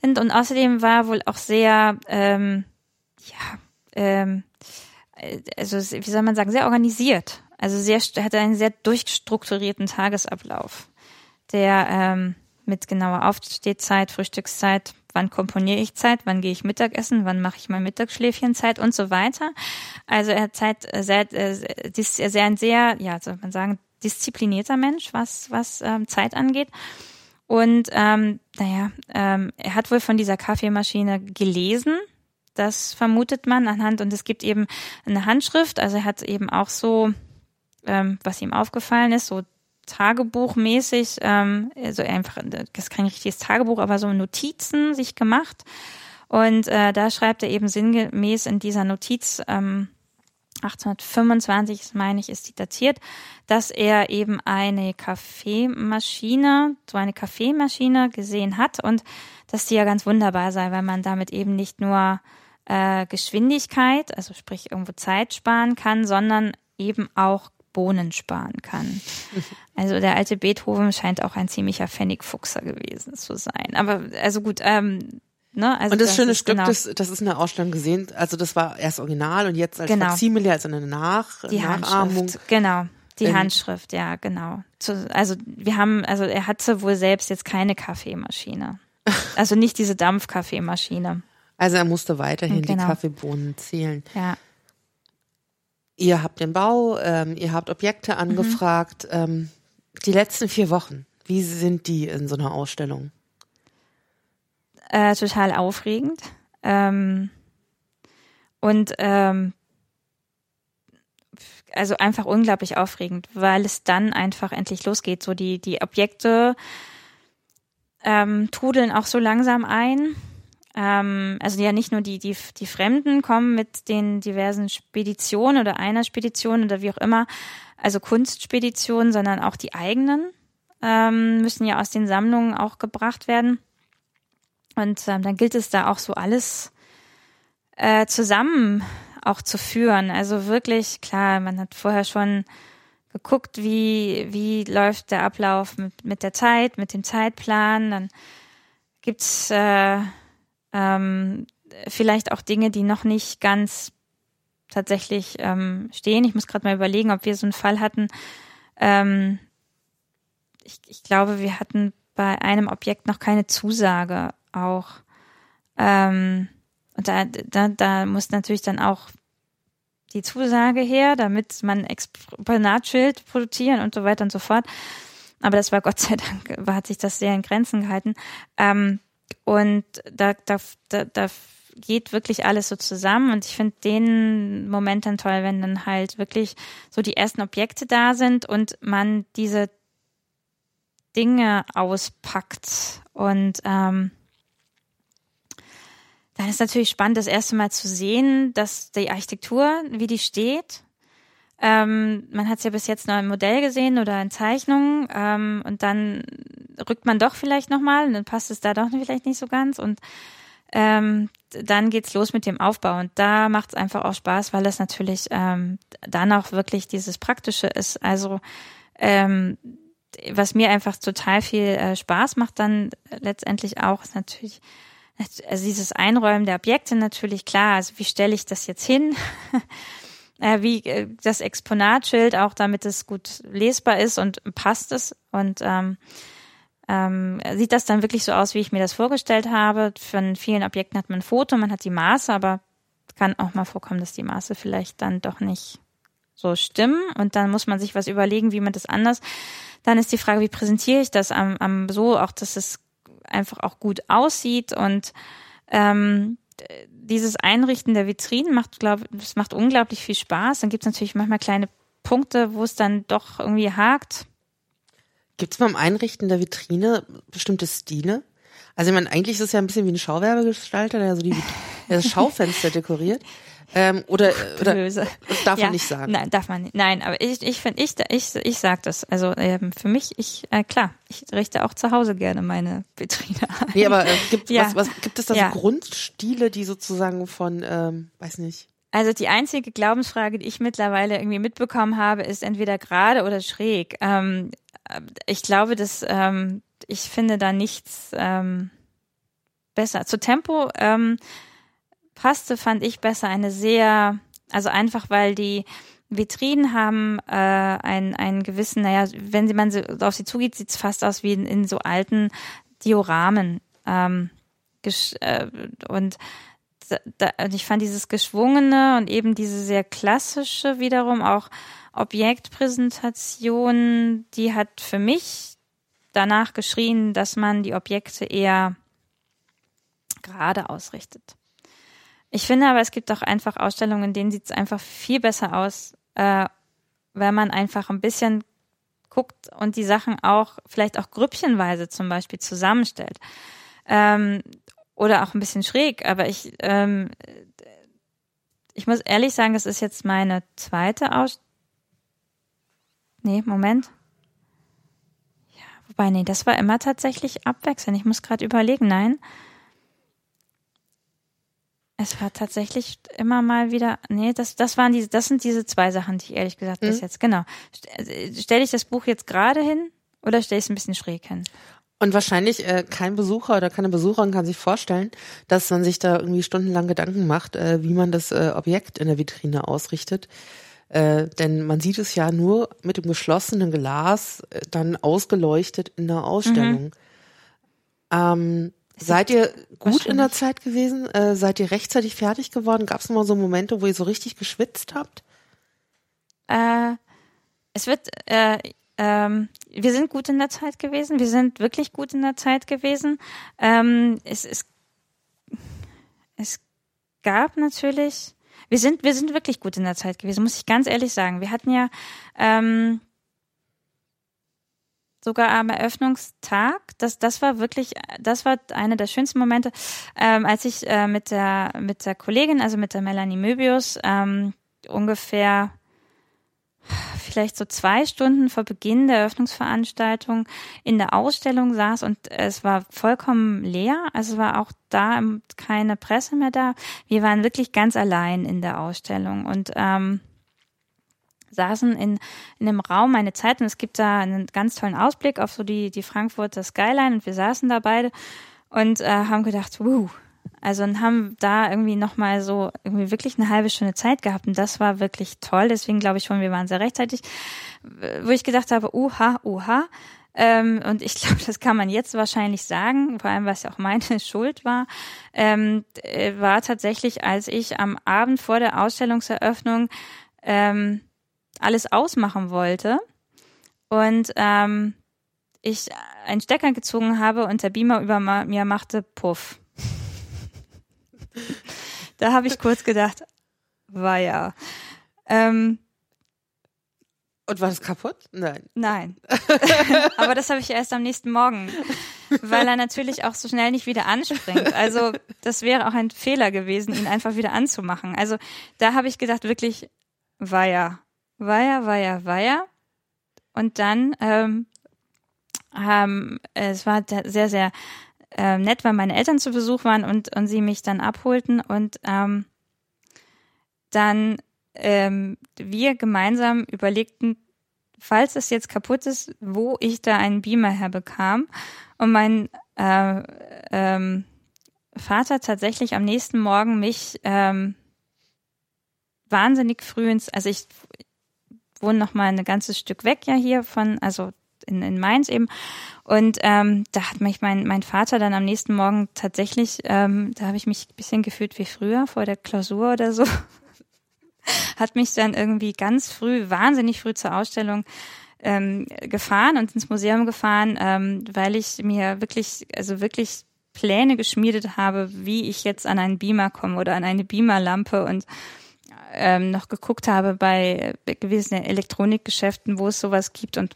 sind. Und außerdem war wohl auch sehr, ähm, ja, ähm, äh, also wie soll man sagen, sehr organisiert. Also sehr, hatte einen sehr durchstrukturierten Tagesablauf, der ähm, mit genauer Aufstehzeit, Frühstückszeit, wann komponiere ich Zeit, wann gehe ich Mittagessen, wann mache ich mein Mittagsschläfchenzeit und so weiter. Also er hat Zeit äh, sehr, äh, ist sehr ein sehr, ja, soll man sagen, disziplinierter Mensch, was was ähm, Zeit angeht. Und ähm, naja, ähm, er hat wohl von dieser Kaffeemaschine gelesen das vermutet man anhand und es gibt eben eine Handschrift, also er hat eben auch so, ähm, was ihm aufgefallen ist, so Tagebuchmäßig, ähm, also einfach, das ist kein richtiges Tagebuch, aber so Notizen sich gemacht. Und äh, da schreibt er eben sinngemäß in dieser Notiz, ähm, 1825, meine ich, ist die datiert, dass er eben eine Kaffeemaschine, so eine Kaffeemaschine gesehen hat und dass die ja ganz wunderbar sei, weil man damit eben nicht nur äh, Geschwindigkeit, also sprich irgendwo Zeit sparen kann, sondern eben auch Bohnen sparen kann. *laughs* Also der alte Beethoven scheint auch ein ziemlicher Pfennigfuchser gewesen zu sein. Aber also gut, ähm, Ne? Also und das, das schöne Stück, genau. das, das ist in der Ausstellung gesehen, also das war erst original und jetzt als genau. Faksimile, also eine Nach die Nachahmung. Handschrift, genau. Die in Handschrift, ja, genau. also wir haben, also er hatte wohl selbst jetzt keine Kaffeemaschine. *laughs* Also nicht diese Dampfkaffeemaschine. Also er musste weiterhin genau. die Kaffeebohnen zählen. Ja. Ihr habt den Bau, ähm, ihr habt Objekte angefragt. Mhm. Ähm, die letzten vier Wochen, wie sind die in so einer Ausstellung? Äh, total aufregend. Ähm, und ähm, also einfach unglaublich aufregend, weil es dann einfach endlich losgeht. So die, die Objekte ähm, trudeln auch so langsam ein ähm, also ja nicht nur die, die, die Fremden kommen mit den diversen Speditionen oder einer Spedition oder wie auch immer, also Kunstspeditionen, sondern auch die eigenen ähm, müssen ja aus den Sammlungen auch gebracht werden. Und ähm, dann gilt es da auch so alles äh, zusammen auch zu führen. Also wirklich, klar, man hat vorher schon geguckt, wie, wie läuft der Ablauf mit, mit der Zeit, mit dem Zeitplan. Dann gibt's äh, ähm, vielleicht auch Dinge, die noch nicht ganz tatsächlich ähm, stehen. Ich muss gerade mal überlegen, ob wir so einen Fall hatten. Ähm, ich, ich glaube, wir hatten bei einem Objekt noch keine Zusage auch. Ähm, und da, da, da muss natürlich dann auch die Zusage her, damit man Exponatschild produzieren und so weiter und so fort. aber das war Gott sei Dank, *laughs* hat sich das sehr in Grenzen gehalten. Ähm, und da, da, da, da geht wirklich alles so zusammen und ich finde den Moment dann toll, wenn dann halt wirklich so die ersten Objekte da sind und man diese Dinge auspackt und ähm, dann ist natürlich spannend, das erste Mal zu sehen, dass die Architektur, wie die steht. Ähm, man hat es ja bis jetzt nur im Modell gesehen oder in Zeichnungen ähm, und dann rückt man doch vielleicht nochmal und dann passt es da doch vielleicht nicht so ganz und ähm, dann geht's los mit dem Aufbau und da macht es einfach auch Spaß, weil es natürlich ähm, dann auch wirklich dieses Praktische ist. Also ähm, was mir einfach total viel äh, Spaß macht, dann letztendlich auch ist natürlich also dieses Einräumen der Objekte natürlich klar. Also wie stelle ich das jetzt hin? *laughs* äh, wie äh, das Exponatschild auch, damit es gut lesbar ist und passt es und ähm, ähm, sieht das dann wirklich so aus, wie ich mir das vorgestellt habe. Von vielen Objekten hat man ein Foto, man hat die Maße, aber kann auch mal vorkommen, dass die Maße vielleicht dann doch nicht so stimmen und dann muss man sich was überlegen, wie man das anders. Dann ist die Frage, wie präsentiere ich das am, am so auch, dass es einfach auch gut aussieht und ähm, dieses Einrichten der Vitrinen macht, glaube es macht unglaublich viel Spaß. Dann gibt es natürlich manchmal kleine Punkte, wo es dann doch irgendwie hakt. Gibt es beim Einrichten der Vitrine bestimmte Stile? Also ich meine, eigentlich ist es ja ein bisschen wie ein Schauwerbegestalter, der so die *laughs* der das Schaufenster dekoriert. Ähm, oder oder Böse. das darf ja, man nicht sagen. Nein, darf man nicht. Nein, aber ich ich finde ich ich ich sag das. Also ähm, für mich ich äh, klar, ich richte auch zu Hause gerne meine Vitrine ein. Nee, aber äh, gibt *laughs* Ja. was, was gibt es da Ja. so Grundstile, die sozusagen von ähm, weiß nicht. Also die einzige Glaubensfrage, die ich mittlerweile irgendwie mitbekommen habe, ist entweder gerade oder schräg. Ähm, äh, ich glaube, dass ähm, ich finde da nichts ähm, besser. Zu Tempo ähm, passte, fand ich besser eine sehr, also einfach weil die Vitrinen haben äh, einen, einen gewissen, naja, wenn sie man so auf sie zugeht, sieht es fast aus wie in, in so alten Dioramen. Ähm, gesch- äh, und da, und ich fand dieses geschwungene und eben diese sehr klassische wiederum auch Objektpräsentation, die hat für mich danach geschrien, dass man die Objekte eher gerade ausrichtet. Ich finde aber, es gibt auch einfach Ausstellungen, in denen sieht es einfach viel besser aus, äh, wenn man einfach ein bisschen guckt und die Sachen auch vielleicht auch grüppchenweise zum Beispiel zusammenstellt. Ähm, oder auch ein bisschen schräg, aber ich, ähm, ich muss ehrlich sagen, das ist jetzt meine zweite Aus. Nee, Moment. Ja, wobei, nee, das war immer tatsächlich abwechselnd. Ich muss gerade überlegen, nein. Es war tatsächlich immer mal wieder, nee, das, das waren diese, das sind diese zwei Sachen, die ich ehrlich gesagt bis Mhm. jetzt, genau. Stelle ich das Buch jetzt gerade hin oder stelle ich es ein bisschen schräg hin? Und wahrscheinlich äh, kein Besucher oder keine Besucherin kann sich vorstellen, dass man sich da irgendwie stundenlang Gedanken macht, äh, wie man das äh, Objekt in der Vitrine ausrichtet. Äh, denn man sieht es ja nur mit dem geschlossenen Glas äh, dann ausgeleuchtet in der Ausstellung. Ähm, seid ihr gut in der. Zeit gewesen? Äh, seid ihr rechtzeitig fertig geworden? Gab es mal so Momente, wo ihr so richtig geschwitzt habt? Äh, es wird, äh, ähm, wir sind gut in der Zeit gewesen. Wir sind wirklich gut in der Zeit gewesen. Ähm, es, es, es gab natürlich, wir sind, wir sind wirklich gut in der Zeit gewesen, muss ich ganz ehrlich sagen. Wir hatten ja ähm, sogar am Eröffnungstag, das, das war wirklich, das war einer der schönsten Momente, ähm, als ich äh, mit der mit der Kollegin, also mit der Melanie Möbius, ähm, ungefähr vielleicht so zwei Stunden vor Beginn der Eröffnungsveranstaltung in der Ausstellung saß und es war vollkommen leer. Also war auch da keine Presse mehr da. Wir waren wirklich ganz allein in der Ausstellung und ähm, saßen in, in einem Raum eine Zeit und es gibt da einen ganz tollen Ausblick auf so die, die Frankfurter Skyline und wir saßen da beide und äh, haben gedacht, wuh, also und haben da irgendwie nochmal so irgendwie wirklich eine halbe Stunde Zeit gehabt und das war wirklich toll. Deswegen glaube ich schon, wir waren sehr rechtzeitig, wo ich gedacht habe, uha, uha. Ähm, und ich *laughs* glaube, das kann man jetzt wahrscheinlich sagen, vor allem was ja auch meine *laughs* Schuld war, ähm, äh, war tatsächlich, als ich am Abend vor der Ausstellungseröffnung ähm, alles ausmachen wollte und ähm, ich einen Stecker gezogen habe und der Beamer über mir machte Puff. *laughs* da habe ich kurz gedacht, war ja. Ähm, und war das kaputt? Nein. Nein. *laughs* Aber das habe ich erst am nächsten Morgen, weil er natürlich auch so schnell nicht wieder anspringt. Also das wäre auch ein Fehler gewesen, ihn einfach wieder anzumachen. Also da habe ich gedacht, wirklich, war ja, ja, war ja. Und dann, ähm, ähm, es war sehr, sehr äh, nett, weil meine Eltern zu Besuch waren und, und sie mich dann abholten und ähm, dann ähm, wir gemeinsam überlegten, falls es jetzt kaputt ist, wo ich da einen Beamer herbekam. Und mein äh, ähm, Vater tatsächlich am nächsten Morgen mich ähm, wahnsinnig früh ins, also ich wohne noch mal ein ganzes Stück weg ja hier von, also in, in Mainz eben. Und ähm, da hat mich mein, mein Vater dann am nächsten Morgen tatsächlich, ähm, da habe ich mich ein bisschen gefühlt wie früher vor der Klausur oder so, *laughs* hat mich dann irgendwie ganz früh, wahnsinnig früh zur Ausstellung ähm, gefahren und ins Museum gefahren, ähm, weil ich mir wirklich, also wirklich Pläne geschmiedet habe, wie ich jetzt an einen Beamer komme oder an eine Beamerlampe und ähm, noch geguckt habe bei gewissen Elektronikgeschäften, wo es sowas gibt und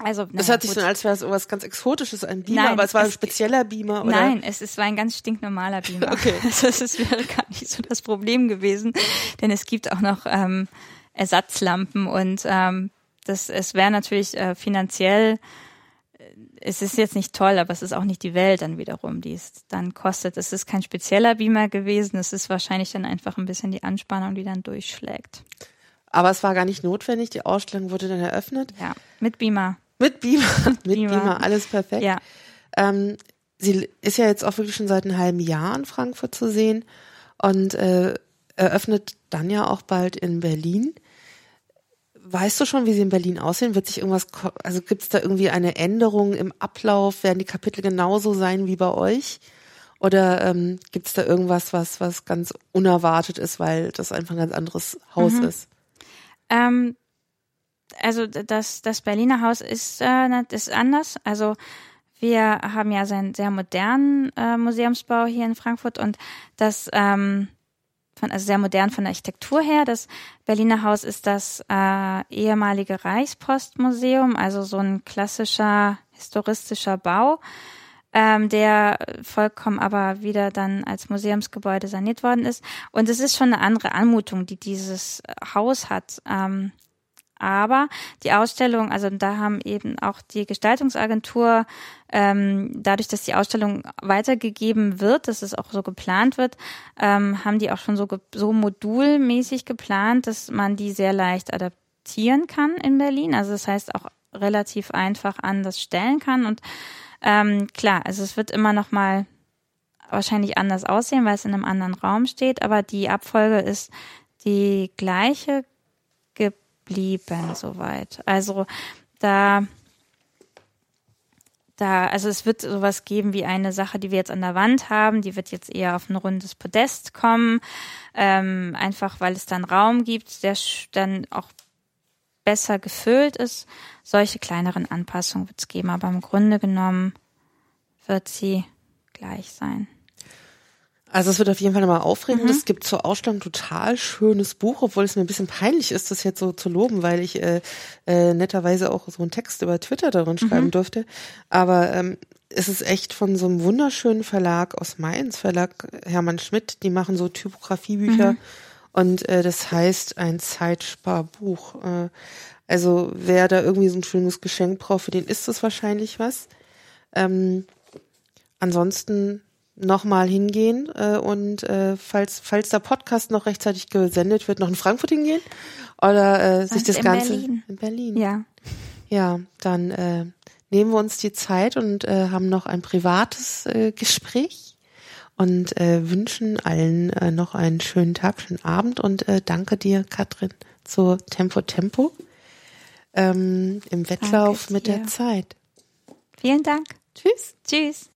also, das naja, hört sich so an, als wäre es irgendwas ganz Exotisches, ein Beamer, Nein, aber es war ein spezieller Beamer, oder? Nein, es, es war ein ganz stinknormaler Beamer. okay. *laughs* Also es wäre gar nicht so das Problem gewesen, denn es gibt auch noch ähm, Ersatzlampen und ähm, das, es wäre natürlich äh, finanziell, äh, es ist jetzt nicht toll, aber es ist auch nicht die Welt dann wiederum, die es dann kostet. Es ist kein spezieller Beamer gewesen, es ist wahrscheinlich dann einfach ein bisschen die Anspannung, die dann durchschlägt. Aber es war gar nicht notwendig, die Ausstellung wurde dann eröffnet. Ja, mit Beamer. Mit Beamer, *laughs* mit Beamer, Beamer alles perfekt. Ja. Ähm, sie ist ja jetzt auch wirklich schon seit einem halben Jahr in Frankfurt zu sehen und äh, eröffnet dann ja auch bald in Berlin. Weißt du schon, wie sie in Berlin aussehen? Wird sich irgendwas, also gibt es da irgendwie eine Änderung im Ablauf? Werden die Kapitel genauso sein wie bei euch? Oder ähm, gibt es da irgendwas, was, was ganz unerwartet ist, weil das einfach ein ganz anderes Haus mhm. ist? Ähm, also das, das Berliner Haus ist, äh, ist anders. Also wir haben ja einen sehr modernen äh, Museumsbau hier in Frankfurt und das ähm, von, also sehr modern von der Architektur her. Das Berliner Haus ist das äh, ehemalige Reichspostmuseum, also so ein klassischer historistischer Bau, ähm, der vollkommen aber wieder dann als Museumsgebäude saniert worden ist. Und es ist schon eine andere Anmutung, die dieses Haus hat. Ähm, aber die Ausstellung, also da haben eben auch die Gestaltungsagentur, ähm, dadurch, dass die Ausstellung weitergegeben wird, dass es auch so geplant wird, ähm, haben die auch schon so, so modulmäßig geplant, dass man die sehr leicht adaptieren kann in Berlin. Also das heißt auch relativ einfach anders stellen kann. Und ähm, klar, also es wird immer noch mal wahrscheinlich anders aussehen, weil es in einem anderen Raum steht, aber die Abfolge ist die gleiche blieben soweit. Also da da, also es wird sowas geben wie eine Sache, die wir jetzt an der Wand haben, die wird jetzt eher auf ein rundes Podest kommen, ähm, einfach weil es dann Raum gibt, der dann auch besser gefüllt ist. Solche kleineren Anpassungen wird es geben, aber im Grunde genommen wird sie gleich sein. Also es wird auf jeden Fall nochmal aufregend. Mhm. Es gibt zur Ausstellung total schönes Buch, obwohl es mir ein bisschen peinlich ist, das jetzt so zu loben, weil ich äh, äh, netterweise auch so einen Text über Twitter darin mhm. schreiben durfte. Aber ähm, es ist echt von so einem wunderschönen Verlag aus Mainz, Verlag Hermann Schmidt, die machen so Typografiebücher mhm. und äh, das heißt ein Zeitsparbuch. Äh, also wer da irgendwie so ein schönes Geschenk braucht, für den ist das wahrscheinlich was. Ähm, ansonsten nochmal hingehen äh, und äh, falls falls der Podcast noch rechtzeitig gesendet wird, noch in Frankfurt hingehen oder äh, sich das in Ganze Berlin. in Berlin. Ja. Ja, dann äh, nehmen wir uns die Zeit und äh, haben noch ein privates äh, Gespräch und äh, wünschen allen äh, noch einen schönen Tag, schönen Abend und äh, danke dir, Katrin, zu Tempo Tempo ähm, im Wettlauf mit der Zeit. Vielen Dank. Tschüss. Tschüss.